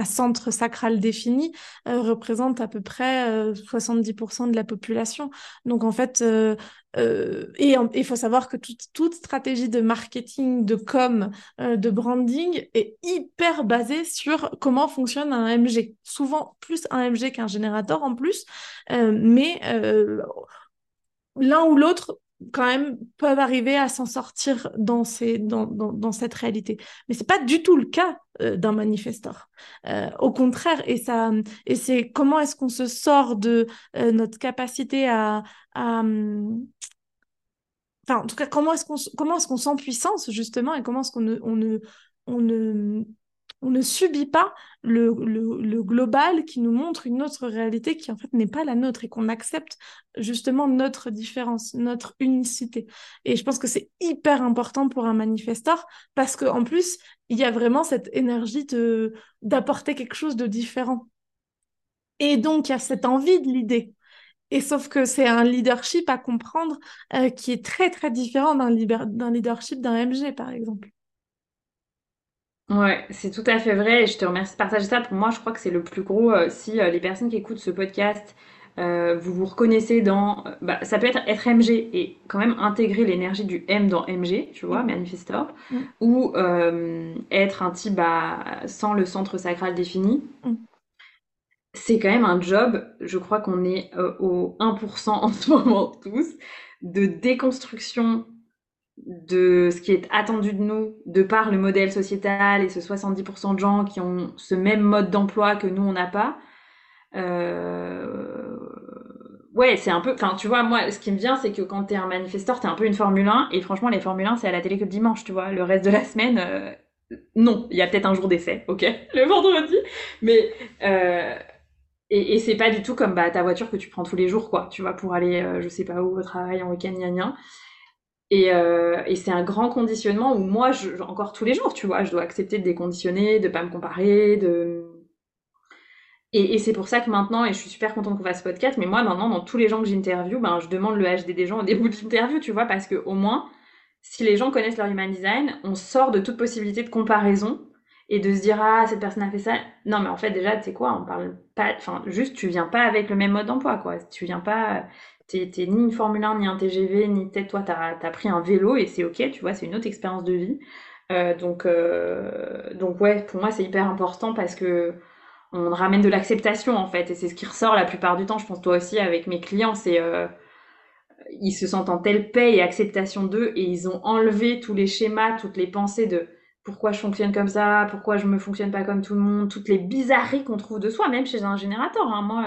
centre sacral défini euh, représentent à peu près 70% euh, de la population. Donc en fait, euh, et il faut savoir que toute, stratégie de marketing, de com, de branding est hyper basée sur comment fonctionne un MG. Souvent plus un MG qu'un générateur en plus, mais l'un ou l'autre quand même peuvent arriver à s'en sortir dans, ces, dans, dans, dans, cette réalité. Mais c'est pas du tout le cas euh, d'un manifesteur. Euh, au contraire, et, ça, et c'est comment est-ce qu'on se sort de euh, notre capacité à, à Enfin, en tout cas, comment est-ce qu'on comment est-ce qu'on sent puissance justement et comment est-ce qu'on ne, on ne, on ne on ne subit pas le, global qui nous montre une autre réalité qui en fait n'est pas la nôtre et qu'on accepte justement notre différence, notre unicité. Et je pense que c'est hyper important pour un manifesteur parce qu'en plus, il y a vraiment cette énergie d'apporter quelque chose de différent. Et donc, il y a cette envie de l'idée. Et sauf que c'est un leadership à comprendre euh, qui est très, très différent d'un leadership d'un MG, par exemple. Ouais, c'est tout à fait vrai et je te remercie de partager ça. Pour moi, je crois que c'est le plus gros. Euh, si euh, les personnes qui écoutent ce podcast, euh, vous vous reconnaissez dans. bah, ça peut être être MG et quand même intégrer l'énergie du M dans MG, tu vois, mm. manifestor, mm. ou être un type bah, sans le centre sacral défini. Mm. C'est quand même un job, je crois qu'on est au 1% en ce moment tous, de déconstruction de ce qui est attendu de nous de par le modèle sociétal et ce 70% de gens qui ont ce même mode d'emploi que nous on n'a pas. Euh... Ouais, c'est un peu. Enfin, tu vois, moi, ce qui me vient, c'est que quand t'es un manifesteur, t'es un peu une Formule 1. Et franchement, les Formule 1, c'est à la télé que le dimanche, tu vois. Le reste de la semaine, euh... non. Il y a peut-être un jour d'essai, ok Le vendredi. Mais. Euh... Et, c'est pas du tout comme bah, ta voiture que tu prends tous les jours, quoi. Tu vois, pour aller, euh, je sais pas où, au travail, en week-end, gna gna. Et, euh, et c'est un grand conditionnement où moi, encore tous les jours, tu vois, je dois accepter de déconditionner, de pas me comparer, de... Et, et c'est pour ça que maintenant, et je suis super contente qu'on fasse ce podcast, mais moi maintenant, dans tous les gens que j'interview, ben, je demande le HD des gens au début de l'interview, tu vois, parce que au moins, si les gens connaissent leur human design, on sort de toute possibilité de comparaison et de se dire ah cette personne a fait ça. Non mais en fait déjà tu sais quoi, on parle pas, enfin juste tu viens pas avec le même mode d'emploi quoi. Tu viens pas, t'es ni une Formule 1, ni un TGV, ni peut-être toi, t'as as pris un vélo et c'est ok, tu vois, c'est une autre expérience de vie. Euh, donc, euh, donc ouais, pour moi c'est hyper important parce que on ramène de l'acceptation en fait et c'est ce qui ressort la plupart du temps. Je pense toi aussi avec mes clients, c'est euh, ils se sentent en telle paix et acceptation d'eux et ils ont enlevé tous les schémas, toutes les pensées de pourquoi je fonctionne comme ça, pourquoi je me fonctionne pas comme tout le monde, toutes les bizarreries qu'on trouve de soi, même chez un générateur. Hein. Moi,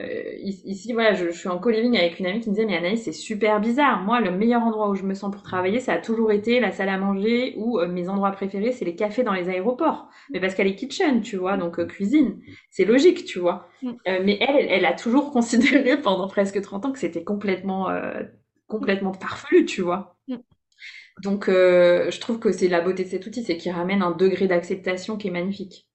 euh, ici, voilà, je, je, suis en co-living avec une amie qui me disait, mais Anaïs, c'est super bizarre. Moi, le meilleur endroit où je me sens pour travailler, ça a toujours été la salle à manger ou euh, mes endroits préférés, c'est les cafés dans les aéroports. Mais parce qu'elle est kitchen, tu vois, donc euh, cuisine. C'est logique, tu vois. Mm. mais elle, elle a toujours considéré pendant presque 30 ans que c'était complètement, complètement farfelu, tu vois. Mm. Donc, je trouve que c'est la beauté de cet outil, c'est qu'il ramène un degré d'acceptation qui est magnifique.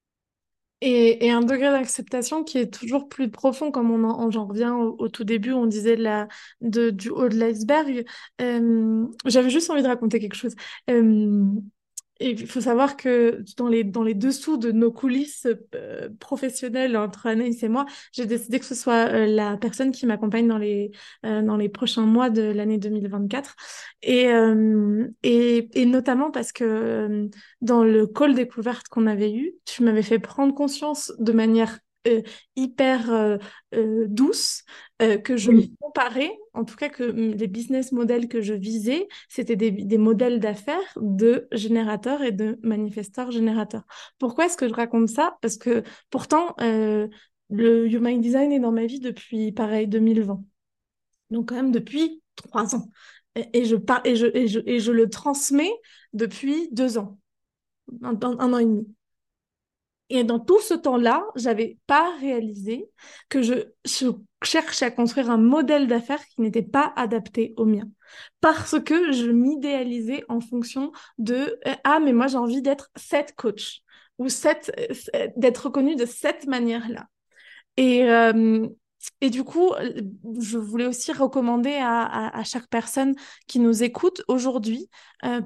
Et, un degré d'acceptation qui est toujours plus profond, comme on en, j'en reviens au, tout début, on disait de la, de, du haut de l'iceberg. Euh, J'avais juste envie de raconter quelque chose. Euh, et il faut savoir que dans les, dans les dessous de nos coulisses euh, professionnelles entre Anaïs et moi, j'ai décidé que ce soit euh, la personne qui m'accompagne dans les, euh, dans les prochains mois de l'année 2024. Et, et, et, notamment parce que dans le call découverte qu'on avait eu, tu m'avais fait prendre conscience de manière euh, hyper euh, euh, douce que je me comparais, en tout cas que les business models que je visais, c'était des, modèles d'affaires de générateurs et de manifesteurs générateurs. Pourquoi est-ce que je raconte ça? Parce que pourtant, le Human Design est dans ma vie depuis, pareil, 2020. Donc quand même depuis trois ans. Et, je, et, je, et, je, et je le transmets depuis deux ans, un an et demi. Et dans tout ce temps-là, j'avais pas réalisé que je, cherchais à construire un modèle d'affaires qui n'était pas adapté au mien. Parce que je m'idéalisais en fonction de euh, ah mais moi j'ai envie d'être cette coach ou cette euh, d'être reconnue de cette manière-là. Et, euh, et du coup, je voulais aussi recommander à, chaque personne qui nous écoute aujourd'hui,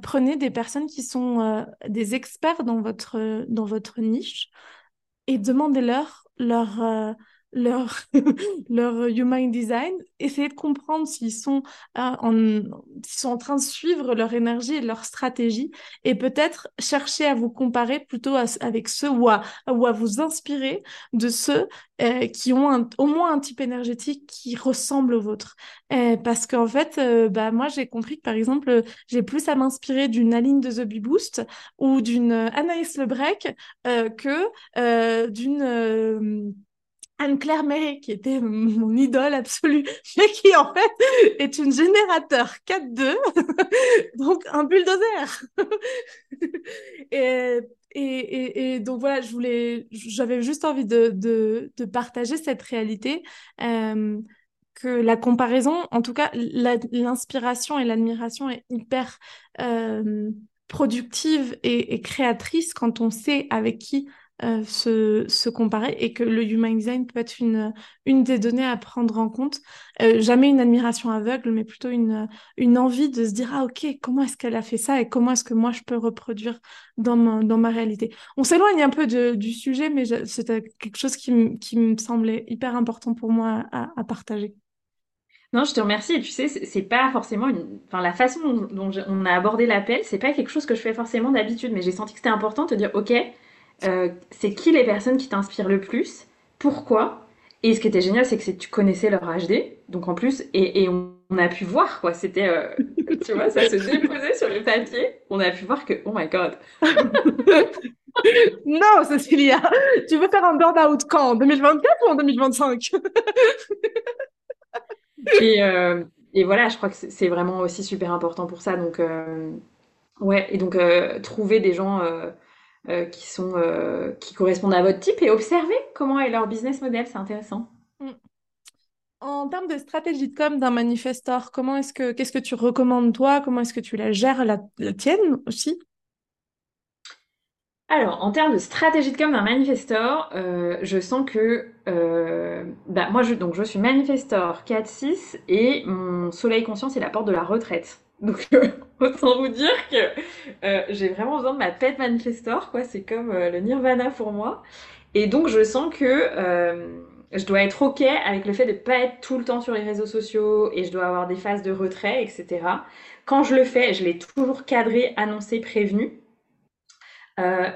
prenez des personnes qui sont des experts dans votre, dans votre niche et demandez-leur leur, leur, leur human design, essayer de comprendre s'ils sont, euh, en, sont en train de suivre leur énergie et leur stratégie, et peut-être chercher à vous comparer plutôt avec ceux ou à, ou à vous inspirer de ceux euh, qui ont au moins un type énergétique qui ressemble au vôtre. Euh, parce qu'en fait, bah, moi, j'ai compris que, par exemple, j'ai plus à m'inspirer d'une Aline de The Bee Boost ou d'une Anaïs Lebrec que d'une Anne-Claire Méry, qui était mon idole absolue, mais qui en fait est une générateur 4-2, donc un bulldozer. et, et, et, donc voilà, je voulais, j'avais juste envie de, de, partager cette réalité. Euh, que la comparaison, en tout cas l'inspiration et l'admiration est hyper euh, productive et, créatrice quand on sait avec qui euh, se, se, comparer et que le human design peut être une, une des données à prendre en compte. Euh, jamais une admiration aveugle, mais plutôt une, une envie de se dire Ah, ok, comment est-ce qu'elle a fait ça et comment est-ce que moi je peux reproduire dans ma, dans ma réalité? On s'éloigne un peu de, du sujet, mais c'était quelque chose qui, qui, me semblait hyper important pour moi à, partager. Non, je te remercie. Et tu sais, c'est pas forcément une. Enfin, la façon dont, on a abordé l'appel, c'est pas quelque chose que je fais forcément d'habitude, mais j'ai senti que c'était important de te dire, ok, euh, c'est qui les personnes qui t'inspirent le plus, pourquoi? Et ce qui était génial, c'est que tu connaissais leur HD, donc en plus, et, on, a pu voir, quoi. C'était, euh, tu vois, ça se déposait sur le papier. On a pu voir que, oh my god. non, Cécilia, tu veux faire un burn-out quand? En 2024 ou en 2025 et, euh, et voilà, je crois que c'est vraiment aussi super important pour ça. Donc, ouais, et donc trouver des gens euh, euh, qui correspondent à votre type et observer comment est leur business model, c'est intéressant. Mm. En termes de stratégie de com d'un manifestor, comment est-ce que qu'est-ce que tu recommandes toi? Comment est-ce que tu la gères la, tienne aussi? Alors, en termes de stratégie de com d'un manifestor, euh, je sens que bah, moi, je, donc, je suis manifestor 4-6 et mon soleil conscient, c'est la porte de la retraite. Donc, euh, autant vous dire que euh, j'ai vraiment besoin de ma tête manifestor, quoi. C'est comme euh, le nirvana pour moi. Et donc, je sens que je dois être OK avec le fait de ne pas être tout le temps sur les réseaux sociaux et je dois avoir des phases de retrait, etc. Quand je le fais, je l'ai toujours cadré, annoncé, prévenu.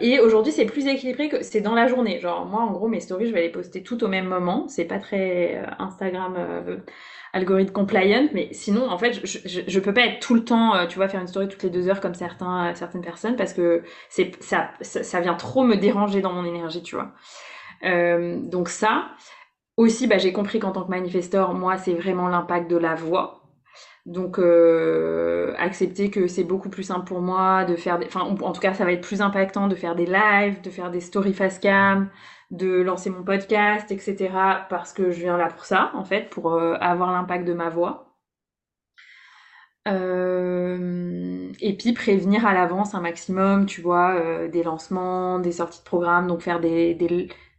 Et aujourd'hui, c'est plus équilibré que c'est dans la journée. Genre, moi, en gros, mes stories, je vais les poster tout au même moment. C'est pas très Instagram algorithme compliant, mais sinon, en fait, je, je, je, peux pas être tout le temps, euh, tu vois, faire une story toutes les deux heures comme certains, euh, certaines personnes parce que c'est ça, ça, vient trop me déranger dans mon énergie, tu vois. Euh, donc ça, aussi, bah, j'ai compris qu'en tant que manifestor, moi, c'est vraiment l'impact de la voix. Donc, euh, accepter que c'est beaucoup plus simple pour moi de faire des... Enfin, en tout cas, ça va être plus impactant de faire des lives, de faire des stories face cam, de lancer mon podcast, etc. Parce que je viens là pour ça, en fait, pour euh, avoir l'impact de ma voix. Euh, et puis prévenir à l'avance un maximum, tu vois, euh, des lancements, des sorties de programme, donc faire des,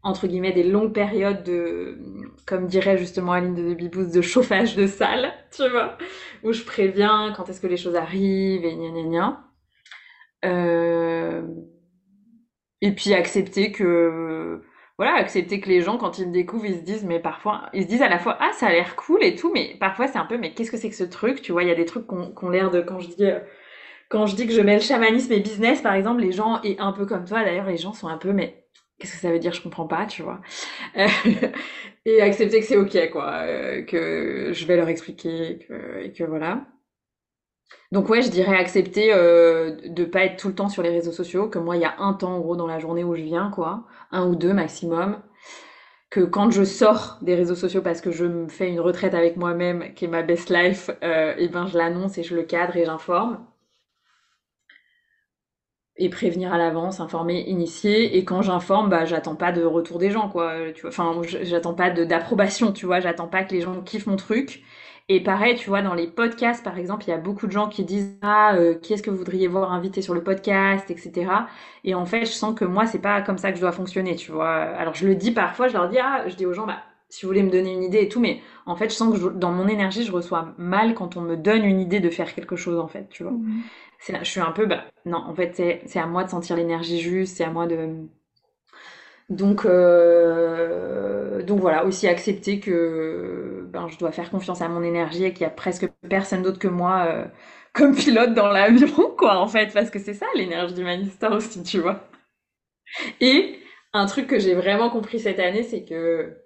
entre guillemets des longues périodes de, comme dirait justement Aline de Bibous, de chauffage de salle, tu vois, où je préviens quand est-ce que les choses arrivent et gna gna gna. Euh... Et puis accepter que voilà, accepter que les gens, quand ils me découvrent, ils se disent, mais parfois, ils se disent à la fois, ah, ça a l'air cool et tout, mais parfois c'est un peu, mais qu'est-ce que c'est que ce truc Tu vois, il y a des trucs qui ont l'air de, quand je dis, euh, quand je dis que je mets le chamanisme et business, par exemple, les gens, et un peu comme toi, d'ailleurs, les gens sont un peu, mais qu'est-ce que ça veut dire Je comprends pas, tu vois. et accepter que c'est ok, quoi, euh, que je vais leur expliquer, que, et que voilà. Donc ouais, je dirais accepter euh, de pas être tout le temps sur les réseaux sociaux, que moi il y a un temps en gros dans la journée où je viens quoi, un ou deux maximum. Que quand je sors des réseaux sociaux parce que je me fais une retraite avec moi-même, qui est ma best life, euh, et ben je l'annonce et je le cadre et j'informe. Et prévenir à l'avance, informer, initier. Et quand j'informe, bah j'attends pas de retour des gens quoi. Tu vois, enfin j'attends pas d'approbation, tu vois. J'attends pas que les gens kiffent mon truc et pareil, tu vois, dans les podcasts, par exemple, il y a beaucoup de gens qui disent ah euh, qui est-ce que vous voudriez voir invité sur le podcast, etc. Et en fait, je sens que moi, c'est pas comme ça que je dois fonctionner, tu vois. Alors je le dis parfois, je leur dis ah, je dis aux gens bah si vous voulez me donner une idée et tout, mais en fait, je sens que dans mon énergie, je reçois mal quand on me donne une idée de faire quelque chose, en fait, tu vois. Mmh. Je suis un peu, bah, non, en fait, c'est à moi de sentir l'énergie juste, c'est à moi de. Donc, euh, donc voilà, aussi accepter que ben, je dois faire confiance à mon énergie et qu'il y a presque personne d'autre que moi euh, comme pilote dans l'avion, quoi, en fait, parce que c'est ça l'énergie du Manistar aussi, tu vois. Et un truc que j'ai vraiment compris cette année, c'est que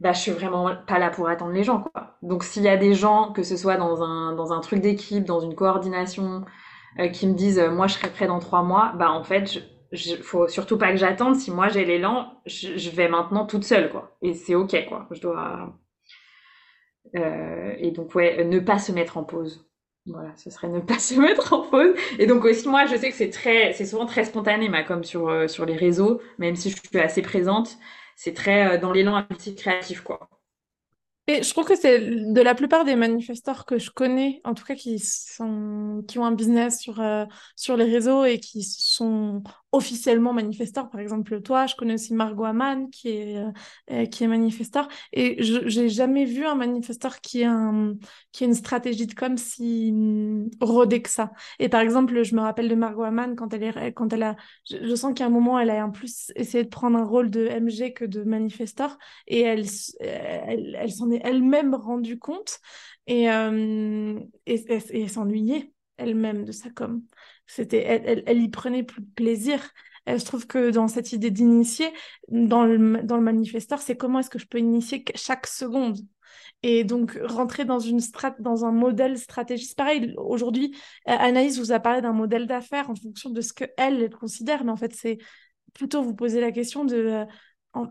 bah, je suis vraiment pas là pour attendre les gens, quoi. Donc s'il y a des gens, que ce soit dans un, dans un truc d'équipe, dans une coordination, qui me disent euh, moi je serai prêt dans trois mois, bah en fait, je, je, faut surtout pas que j'attende. Si moi j'ai l'élan, je, je, vais maintenant toute seule, quoi. Et c'est ok, quoi. Je dois. Euh, et donc, ouais, ne pas se mettre en pause. Voilà, ce serait ne pas se mettre en pause. Et donc aussi, moi, je sais que c'est très, c'est souvent très spontané, ma comme sur euh, sur les réseaux, même si je suis assez présente, c'est très euh, dans l'élan un petit créatif, quoi. Et je trouve que c'est de la plupart des manifestants que je connais, en tout cas qui sont qui ont un business sur euh, sur les réseaux et qui sont officiellement manifesteurs. Par exemple, toi, je connais aussi Margot Aman qui est euh, euh, qui est manifesteur et je j'ai jamais vu un manifesteur qui a un qui a une stratégie de com si rodée que ça. Et par exemple, je me rappelle de Margot Aman quand elle est quand elle a je, sens qu'à un moment elle a un plus essayé de prendre un rôle de MG que de manifesteur et elle elle, elle s'en est elle-même rendue compte et, euh, et, et, s'ennuyait elle-même de sa com. C'était, elle, elle, y prenait plus de plaisir. je trouve que dans cette idée d'initier, dans le, dans le manifesteur, c'est comment est-ce que je peux initier chaque seconde et donc rentrer dans une dans un modèle stratégique. Pareil, aujourd'hui, Anaïs vous a parlé d'un modèle d'affaires en fonction de ce qu'elle elle considère, mais en fait, c'est plutôt vous poser la question de euh,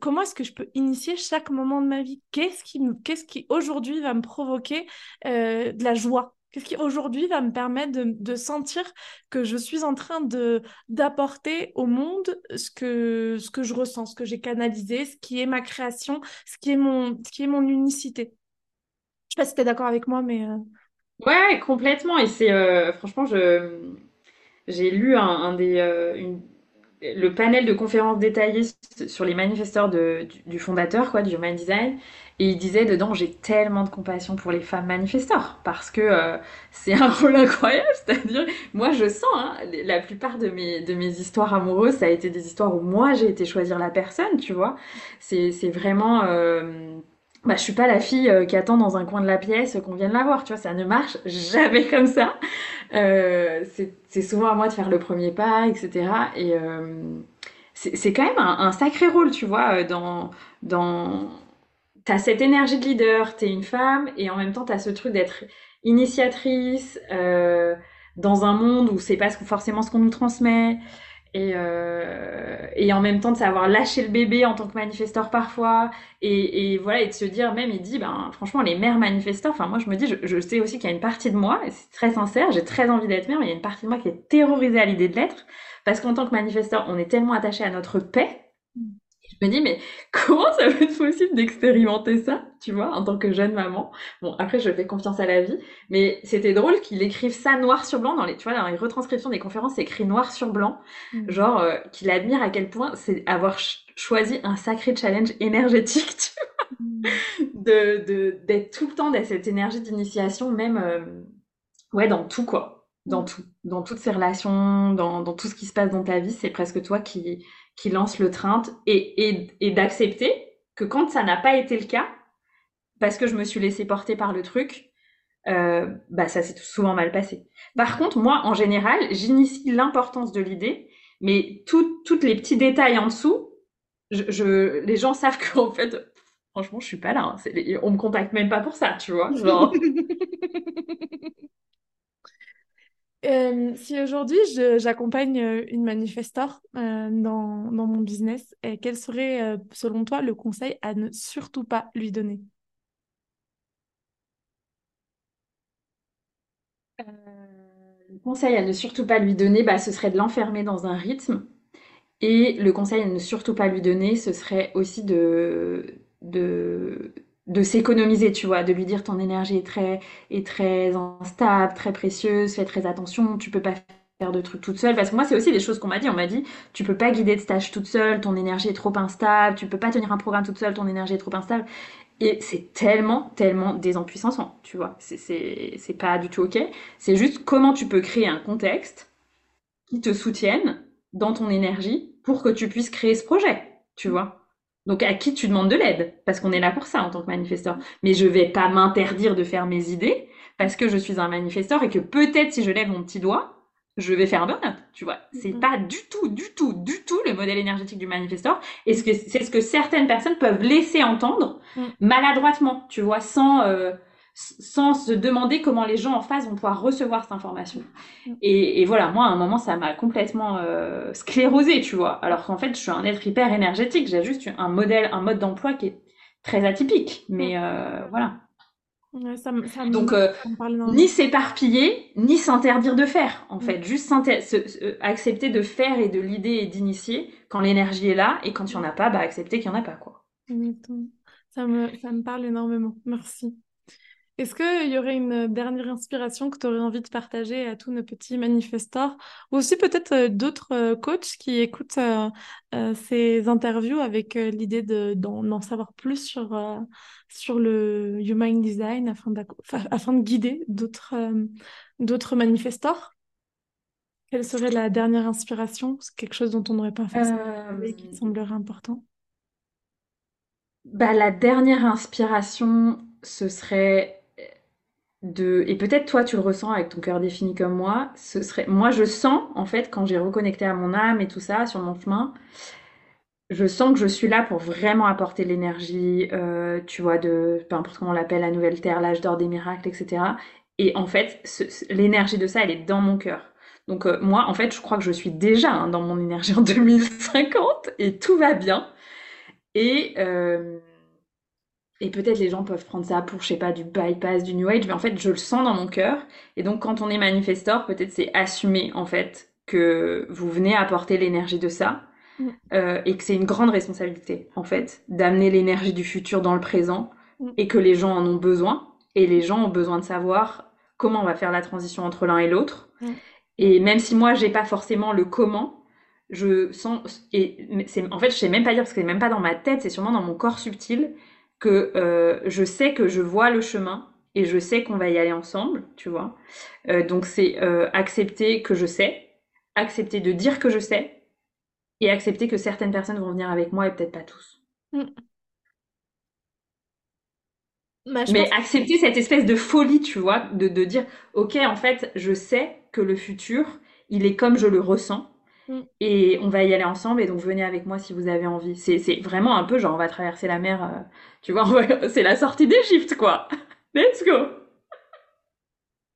comment est-ce que je peux initier chaque moment de ma vie? Qu'est-ce qui, qu'est-ce qui aujourd'hui va me provoquer euh, de la joie? Qu'est-ce qui aujourd'hui va me permettre de, sentir que je suis en train d'apporter au monde ce que ce que je ressens, ce que j'ai canalisé, ce qui est ma création, ce qui est mon ce qui est mon unicité? Je sais pas si tu es d'accord avec moi, mais euh, ouais, complètement. Et c'est euh, franchement, j'ai lu un, des une le panel de conférences détaillées sur les manifesteurs du, fondateur quoi, du Human Design. Et il disait dedans, j'ai tellement de compassion pour les femmes manifesteurs parce que euh, c'est un rôle incroyable. C'est-à-dire, moi, je sens, hein, la plupart de mes, de mes histoires amoureuses, ça a été des histoires où moi, j'ai été choisir la personne, tu vois. C'est vraiment. Euh, bah, je suis pas la fille euh, qui attend dans un coin de la pièce qu'on vienne la voir, tu vois, ça ne marche jamais comme ça. Euh, c'est souvent à moi de faire le premier pas, etc. Et euh, c'est quand même un, sacré rôle, tu vois, dans... dans... T'as cette énergie de leader, t'es une femme, et en même temps t'as ce truc d'être initiatrice dans un monde où c'est pas forcément ce qu'on nous transmet. Et, euh, et, en même temps de savoir lâcher le bébé en tant que manifesteur parfois et, et, voilà et de se dire même il dit ben franchement les mères manifesteurs enfin moi je me dis je, je sais aussi qu'il y a une partie de moi et c'est très sincère j'ai très envie d'être mère mais il y a une partie de moi qui est terrorisée à l'idée de l'être parce qu'en tant que manifesteur on est tellement attaché à notre paix je me dis, mais comment ça peut être possible d'expérimenter ça, tu vois, en tant que jeune maman? Bon, après, je fais confiance à la vie, mais c'était drôle qu'il écrive ça noir sur blanc dans les, tu vois, dans les retranscriptions des conférences, c'est écrit noir sur blanc, mm. genre euh, qu'il admire à quel point c'est avoir choisi un sacré challenge énergétique, tu vois, de d'être tout le temps dans cette énergie d'initiation, même, euh, ouais, dans tout quoi, dans mm. tout, dans toutes ces relations, dans, dans tout ce qui se passe dans ta vie, c'est presque toi qui qui lance le train et, et, d'accepter que quand ça n'a pas été le cas, parce que je me suis laissée porter par le truc, euh, bah ça s'est souvent mal passé. Par contre, moi, en général, j'initie l'importance de l'idée, mais toutes les petits détails en dessous, les gens savent qu'en fait, franchement, je suis pas là. Hein. on me contacte même pas pour ça, tu vois. Euh, si aujourd'hui j'accompagne euh, une manifestor euh, dans, dans, mon business, quel serait selon toi le conseil à ne surtout pas lui donner? Le conseil à ne surtout pas lui donner, bah, ce serait de l'enfermer dans un rythme. Et le conseil à ne surtout pas lui donner, ce serait aussi de, de, de s'économiser, tu vois, de lui dire ton énergie est très, est très instable, très précieuse, fais très attention, tu peux pas faire de trucs toute seule. Parce que moi, c'est aussi des choses qu'on m'a dit. On m'a dit, tu peux pas guider de stage toute seule, ton énergie est trop instable, tu peux pas tenir un programme toute seule, ton énergie est trop instable. Et c'est tellement, tellement désempuissant, tu vois. C'est pas du tout ok. C'est juste comment tu peux créer un contexte qui te soutienne dans ton énergie pour que tu puisses créer ce projet, tu vois. Donc à qui tu demandes de l'aide? Parce qu'on est là pour ça en tant que manifesteur. Mais je vais pas m'interdire de faire mes idées parce que je suis un manifesteur et que peut-être si je lève mon petit doigt, je vais faire un burn-out, tu vois. C'est mm-hmm. pas du tout, du tout, du tout le modèle énergétique du manifesteur. Et c'est ce que certaines personnes peuvent laisser entendre mm. maladroitement, tu vois, sans, euh, sans se demander comment les gens en face vont pouvoir recevoir cette information. Mm. Et, et voilà, moi, à un moment, ça m'a complètement euh, sclérosé, tu vois. Alors qu'en fait, je suis un être hyper énergétique. J'ai juste un modèle, un mode d'emploi qui est très atypique. Mais mm. euh, voilà. Donc, euh, ni s'éparpiller, ni s'interdire de faire, en mm. fait. Juste accepter de faire et de l'idée et d'initier quand l'énergie est là, et quand il n'y en a pas, bah, accepter qu'il n'y en a pas, quoi. Ça me, ça me parle énormément. Merci. Est-ce qu'il y aurait une dernière inspiration que tu aurais envie de partager à tous nos petits manifestants ou aussi peut-être euh, d'autres euh, coachs qui écoutent euh, ces interviews avec l'idée d'en savoir plus sur, sur le Human Design afin, afin de guider d'autres manifestants Quelle serait la dernière inspiration? C'est quelque chose dont on n'aurait pas forcément parlé qui semblerait important. bah, La dernière inspiration, ce serait et peut-être toi tu le ressens avec ton cœur défini comme moi ce serait moi je sens en fait quand j'ai reconnecté à mon âme et tout ça sur mon chemin je sens que je suis là pour vraiment apporter l'énergie euh, tu vois de peu importe comment on l'appelle la nouvelle terre l'âge d'or des miracles etc et en fait l'énergie de ça elle est dans mon cœur. Donc euh, moi en fait je crois que je suis déjà hein, dans mon énergie en 2050 et tout va bien. Et euh, et peut-être les gens peuvent prendre ça pour, je sais pas, du bypass, du New Age, mais en fait, je le sens dans mon cœur. Et donc, quand on est manifestor, peut-être c'est assumer, en fait, que vous venez apporter l'énergie de ça. Mm. Euh, et que c'est une grande responsabilité, en fait, d'amener l'énergie du futur dans le présent mm. et que les gens en ont besoin. Et les gens ont besoin de savoir comment on va faire la transition entre l'un et l'autre. Mm. Et même si moi, j'ai pas forcément le comment, je sens, et c'est, en fait, je sais même pas dire parce que c'est même pas dans ma tête, c'est sûrement dans mon corps subtil que euh, je sais que je vois le chemin et je sais qu'on va y aller ensemble, tu vois. Euh, donc c'est euh, accepter que je sais, accepter de dire que je sais et accepter que certaines personnes vont venir avec moi et peut-être pas tous. Mm. Bah, Mais accepter cette espèce de folie, tu vois, de, de dire, ok, en fait, je sais que le futur, il est comme je le ressens Mm. Et on va y aller ensemble, et donc venez avec moi si vous avez envie. C'est vraiment un peu genre on va traverser la mer, euh, tu vois, c'est la sortie d'Égypte, quoi. Let's go!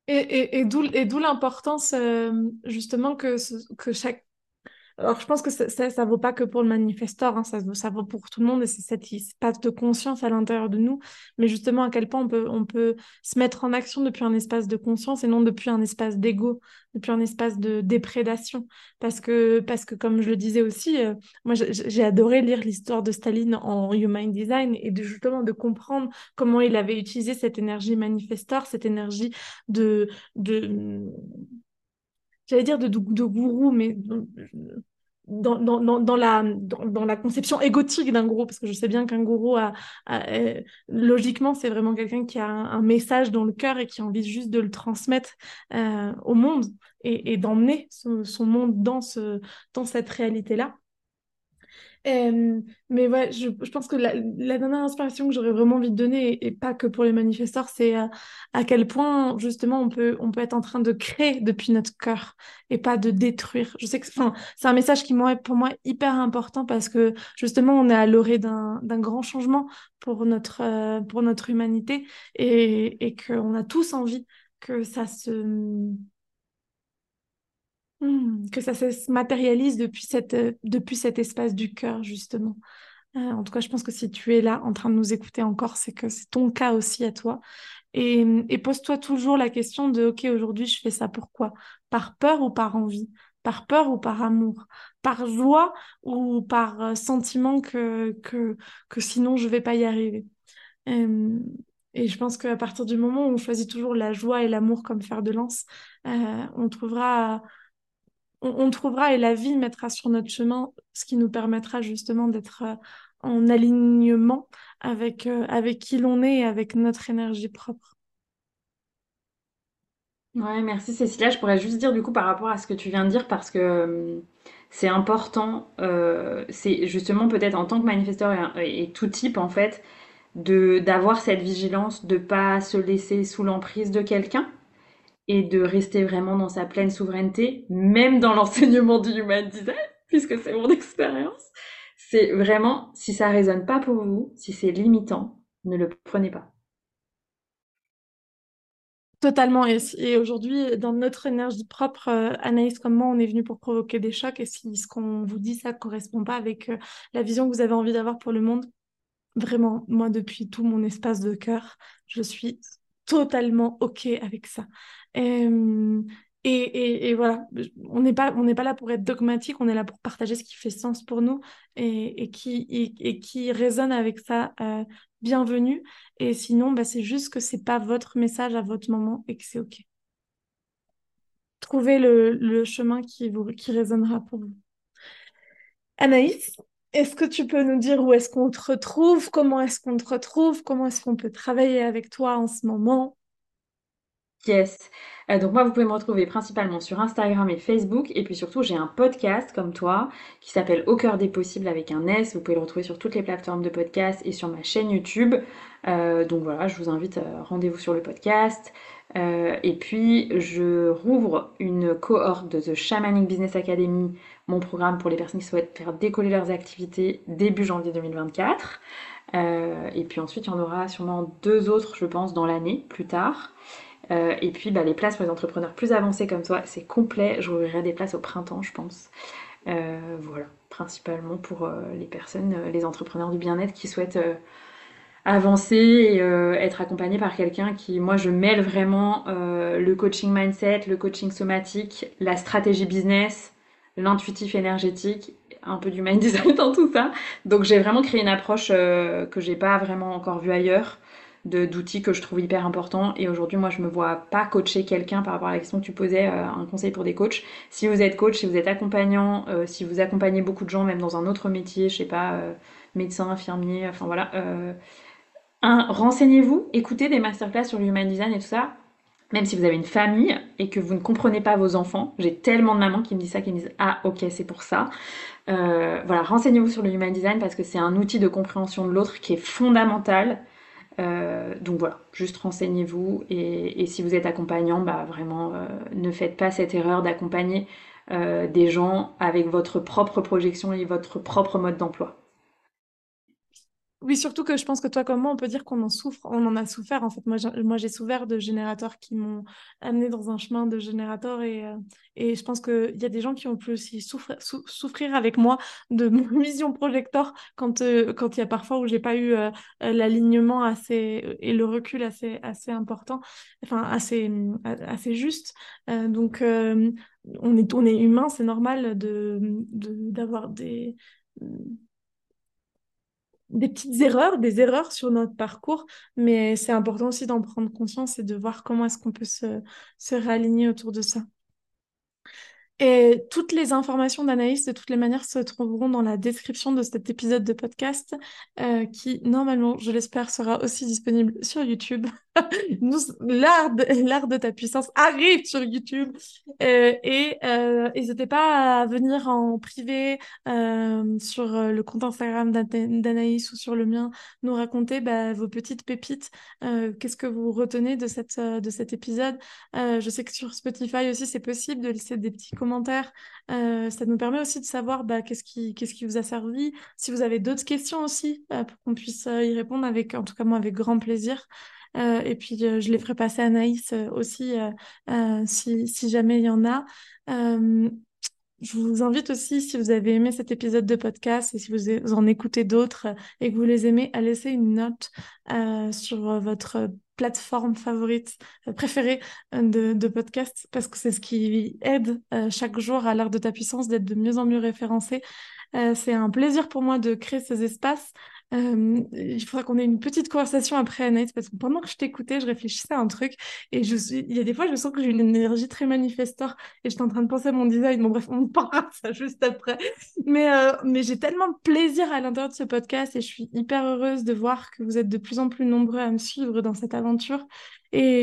Et, et, et d'où l'importance, euh, justement, que, que chaque alors, je pense que ça, ça, vaut pas que pour le manifesteur, hein, ça, ça vaut pour tout le monde et c'est cette espace de conscience à l'intérieur de nous. Mais justement, à quel point on peut, on peut se mettre en action depuis un espace de conscience et non depuis un espace d'ego, depuis un espace de déprédation. Parce que, parce que comme je le disais aussi, euh, moi, j'ai adoré lire l'histoire de Staline en Human Design et justement de comprendre comment il avait utilisé cette énergie manifesteur, cette énergie de, de j'allais dire de, de gourou, mais dans, dans, dans, la, dans, la conception égotique d'un gourou, parce que je sais bien qu'un gourou, a, euh, logiquement, c'est vraiment quelqu'un qui a un, message dans le cœur et qui a envie juste de le transmettre euh, au monde et, d'emmener son, son, monde dans, ce, dans cette réalité-là. Euh, mais ouais, je, pense que la, dernière inspiration que j'aurais vraiment envie de donner, et, pas que pour les manifestants, c'est à, à, quel point justement on peut, on peut être en train de créer depuis notre cœur et pas de détruire. Je sais que c'est un message qui est pour moi hyper important parce que justement on est à l'orée d'un grand changement pour notre, euh, pour notre humanité et, et qu'on a tous envie que ça se Hmm, que ça se matérialise depuis, cette, euh, depuis cet espace du cœur, justement. Euh, en tout cas, je pense que si tu es là en train de nous écouter encore, c'est que c'est ton cas aussi à toi. Et, et pose-toi toujours la question de, OK, aujourd'hui, je fais ça pourquoi Par peur ou par envie? Par peur ou par amour? Par joie ou par euh, sentiment que, que, que sinon je vais pas y arriver? Et je pense qu'à partir du moment où on choisit toujours la joie et l'amour comme fer de lance, on trouvera on, trouvera et la vie mettra sur notre chemin ce qui nous permettra justement d'être en alignement avec, avec qui l'on est et avec notre énergie propre. Ouais, merci Cécilia. Je pourrais juste dire du coup par rapport à ce que tu viens de dire parce que euh, c'est important, euh, c'est justement peut-être en tant que manifesteur et, tout type en fait, d'avoir cette vigilance, de pas se laisser sous l'emprise de quelqu'un et de rester vraiment dans sa pleine souveraineté, même dans l'enseignement du human design, puisque c'est mon expérience. C'est vraiment, si ça résonne pas pour vous, si c'est limitant, ne le prenez pas. Totalement. Et, aujourd'hui, dans notre énergie propre, euh, Anaïs comme moi, on est venu pour provoquer des chocs. Et si ce qu'on vous dit, ça ne correspond pas avec euh, la vision que vous avez envie d'avoir pour le monde, vraiment, moi, depuis tout mon espace de cœur, je suis totalement OK avec ça. Et, et, et, voilà, on n'est pas, on n'est pas là pour être dogmatique, on est là pour partager ce qui fait sens pour nous et, et qui, et, qui résonne avec ça. Euh, bienvenue. Et sinon, bah, c'est juste que c'est pas votre message à votre moment et que c'est OK. Trouvez le, le chemin qui, vous, qui résonnera pour vous. Anaïs, est-ce que tu peux nous dire où est-ce qu'on te retrouve? Comment est-ce qu'on te retrouve? Comment est-ce qu'on peut travailler avec toi en ce moment? Yes. Euh, donc moi, vous pouvez me retrouver principalement sur Instagram et Facebook. Et puis surtout, j'ai un podcast comme toi qui s'appelle Au cœur des possibles avec un S. Vous pouvez le retrouver sur toutes les plateformes de podcast et sur ma chaîne YouTube. Euh, donc voilà, je vous invite, euh, rendez-vous sur le podcast. et puis, je rouvre une cohorte de The Shamanic Business Academy, mon programme pour les personnes qui souhaitent faire décoller leurs activités début janvier 2024. et puis ensuite, il y en aura sûrement deux autres, je pense, dans l'année, plus tard. Euh, et puis bah, les places pour les entrepreneurs plus avancés comme toi, c'est complet. J'ouvrirai des places au printemps, je pense. Euh, voilà, principalement pour euh, les personnes, les entrepreneurs du bien-être qui souhaitent avancer et être accompagnés par quelqu'un qui, moi, je mêle vraiment le coaching mindset, le coaching somatique, la stratégie business, l'intuitif énergétique, un peu du mind design dans tout ça. Donc j'ai vraiment créé une approche que j'ai pas vraiment encore vue ailleurs d'outils que je trouve hyper importants. Et aujourd'hui, moi, je me vois pas coacher quelqu'un par rapport à la question que tu posais, euh, un conseil pour des coachs. Si vous êtes coach, si vous êtes accompagnant, euh, si vous accompagnez beaucoup de gens, même dans un autre métier, je sais pas, euh, médecin, infirmier, enfin voilà. renseignez-vous, écoutez des masterclass sur l'human design et tout ça. Même si vous avez une famille et que vous ne comprenez pas vos enfants, j'ai tellement de mamans qui me disent ça, qui me disent ah ok c'est pour ça. voilà, renseignez-vous sur le human design parce que c'est un outil de compréhension de l'autre qui est fondamental euh, donc voilà, juste renseignez-vous et, si vous êtes accompagnant, bah vraiment euh, ne faites pas cette erreur d'accompagner euh, des gens avec votre propre projection et votre propre mode d'emploi. Oui, surtout que je pense que toi comme moi, on peut dire qu'on en souffre, on en a souffert. En fait, moi, j'ai souffert de générateurs qui m'ont amené dans un chemin de générateur et, euh, et je pense qu'il y a des gens qui ont pu aussi souffrir, souffrir avec moi de mon vision projecteur quand euh, quand il y a parfois où j'ai pas eu euh, l'alignement assez et le recul assez assez important, enfin assez assez juste. donc on est on est humain, c'est normal de d'avoir des des petites erreurs, des erreurs sur notre parcours, mais c'est important aussi d'en prendre conscience et de voir comment est-ce qu'on peut se, se réaligner autour de ça. Et toutes les informations d'Anaïs, de toutes les manières, se trouveront dans la description de cet épisode de podcast, euh, qui, normalement, je l'espère, sera aussi disponible sur YouTube. L'art de, ta puissance arrive sur YouTube. Euh, et euh, n'hésitez pas à venir en privé sur le compte Instagram d'Anaïs ou sur le mien, nous raconter bah, vos petites pépites. Qu'est-ce que vous retenez de cet épisode? Je sais que sur Spotify aussi, c'est possible de laisser des petits commentaires euh, ça nous permet aussi de savoir bah, qu'est-ce qui, qui vous a servi. Si vous avez d'autres questions aussi, euh, pour qu'on puisse euh, y répondre, avec, en tout cas moi, avec grand plaisir. et puis, je les ferai passer à Naïs aussi, si, si, jamais il y en a. Je vous invite aussi, si vous avez aimé cet épisode de podcast et si vous en écoutez d'autres et que vous les aimez, à laisser une note sur votre plateforme favorite, euh, préférée euh, de, de podcast, parce que c'est ce qui aide euh, chaque jour à l'art de ta puissance d'être de mieux en mieux référencé c'est un plaisir pour moi de créer ces espaces. Il faudra qu'on ait une petite conversation après Anaïs parce que pendant que je t'écoutais, je réfléchissais à un truc et je il y a des fois, je sens que j'ai une énergie très manifestor et j'étais en train de penser à mon design. Bon, bref, on parlera de ça juste après. Mais, euh, mais j'ai tellement de plaisir à l'intérieur de ce podcast et je suis hyper heureuse de voir que vous êtes de plus en plus nombreux à me suivre dans cette aventure et,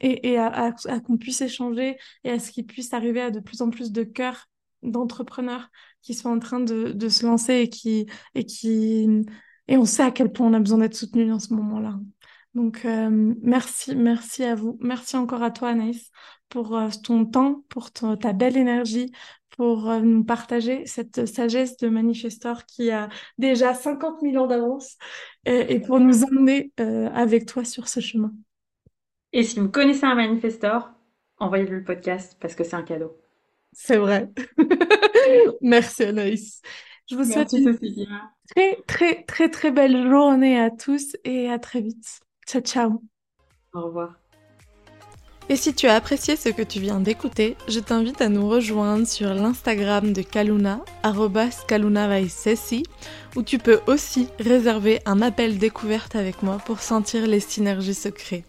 et, et à, à qu'on puisse échanger et à ce qu'il puisse arriver à de plus en plus de cœurs d'entrepreneurs qui sont en train de, de se lancer et qui, et qui et on sait à quel point on a besoin d'être soutenu dans ce moment-là. Donc, euh, merci, merci à vous. Merci encore à toi, Anaïs, pour euh, ton temps, pour ta belle énergie, pour euh, nous partager cette sagesse de manifestor qui a déjà 50 000 ans d'avance et, pour nous emmener avec toi sur ce chemin. Et si vous connaissez un manifestor, envoyez-lui le podcast parce que c'est un cadeau. C'est vrai. merci, Anaïs. Je vous souhaite une très, très, très, très belle journée à tous et à très vite. Ciao, ciao. Au revoir. Et si tu as apprécié ce que tu viens d'écouter, je t'invite à nous rejoindre sur l'Instagram de Kaluna, @kalunavaisesi, où tu peux aussi réserver un appel découverte avec moi pour sentir les synergies secrets.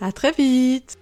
À très vite!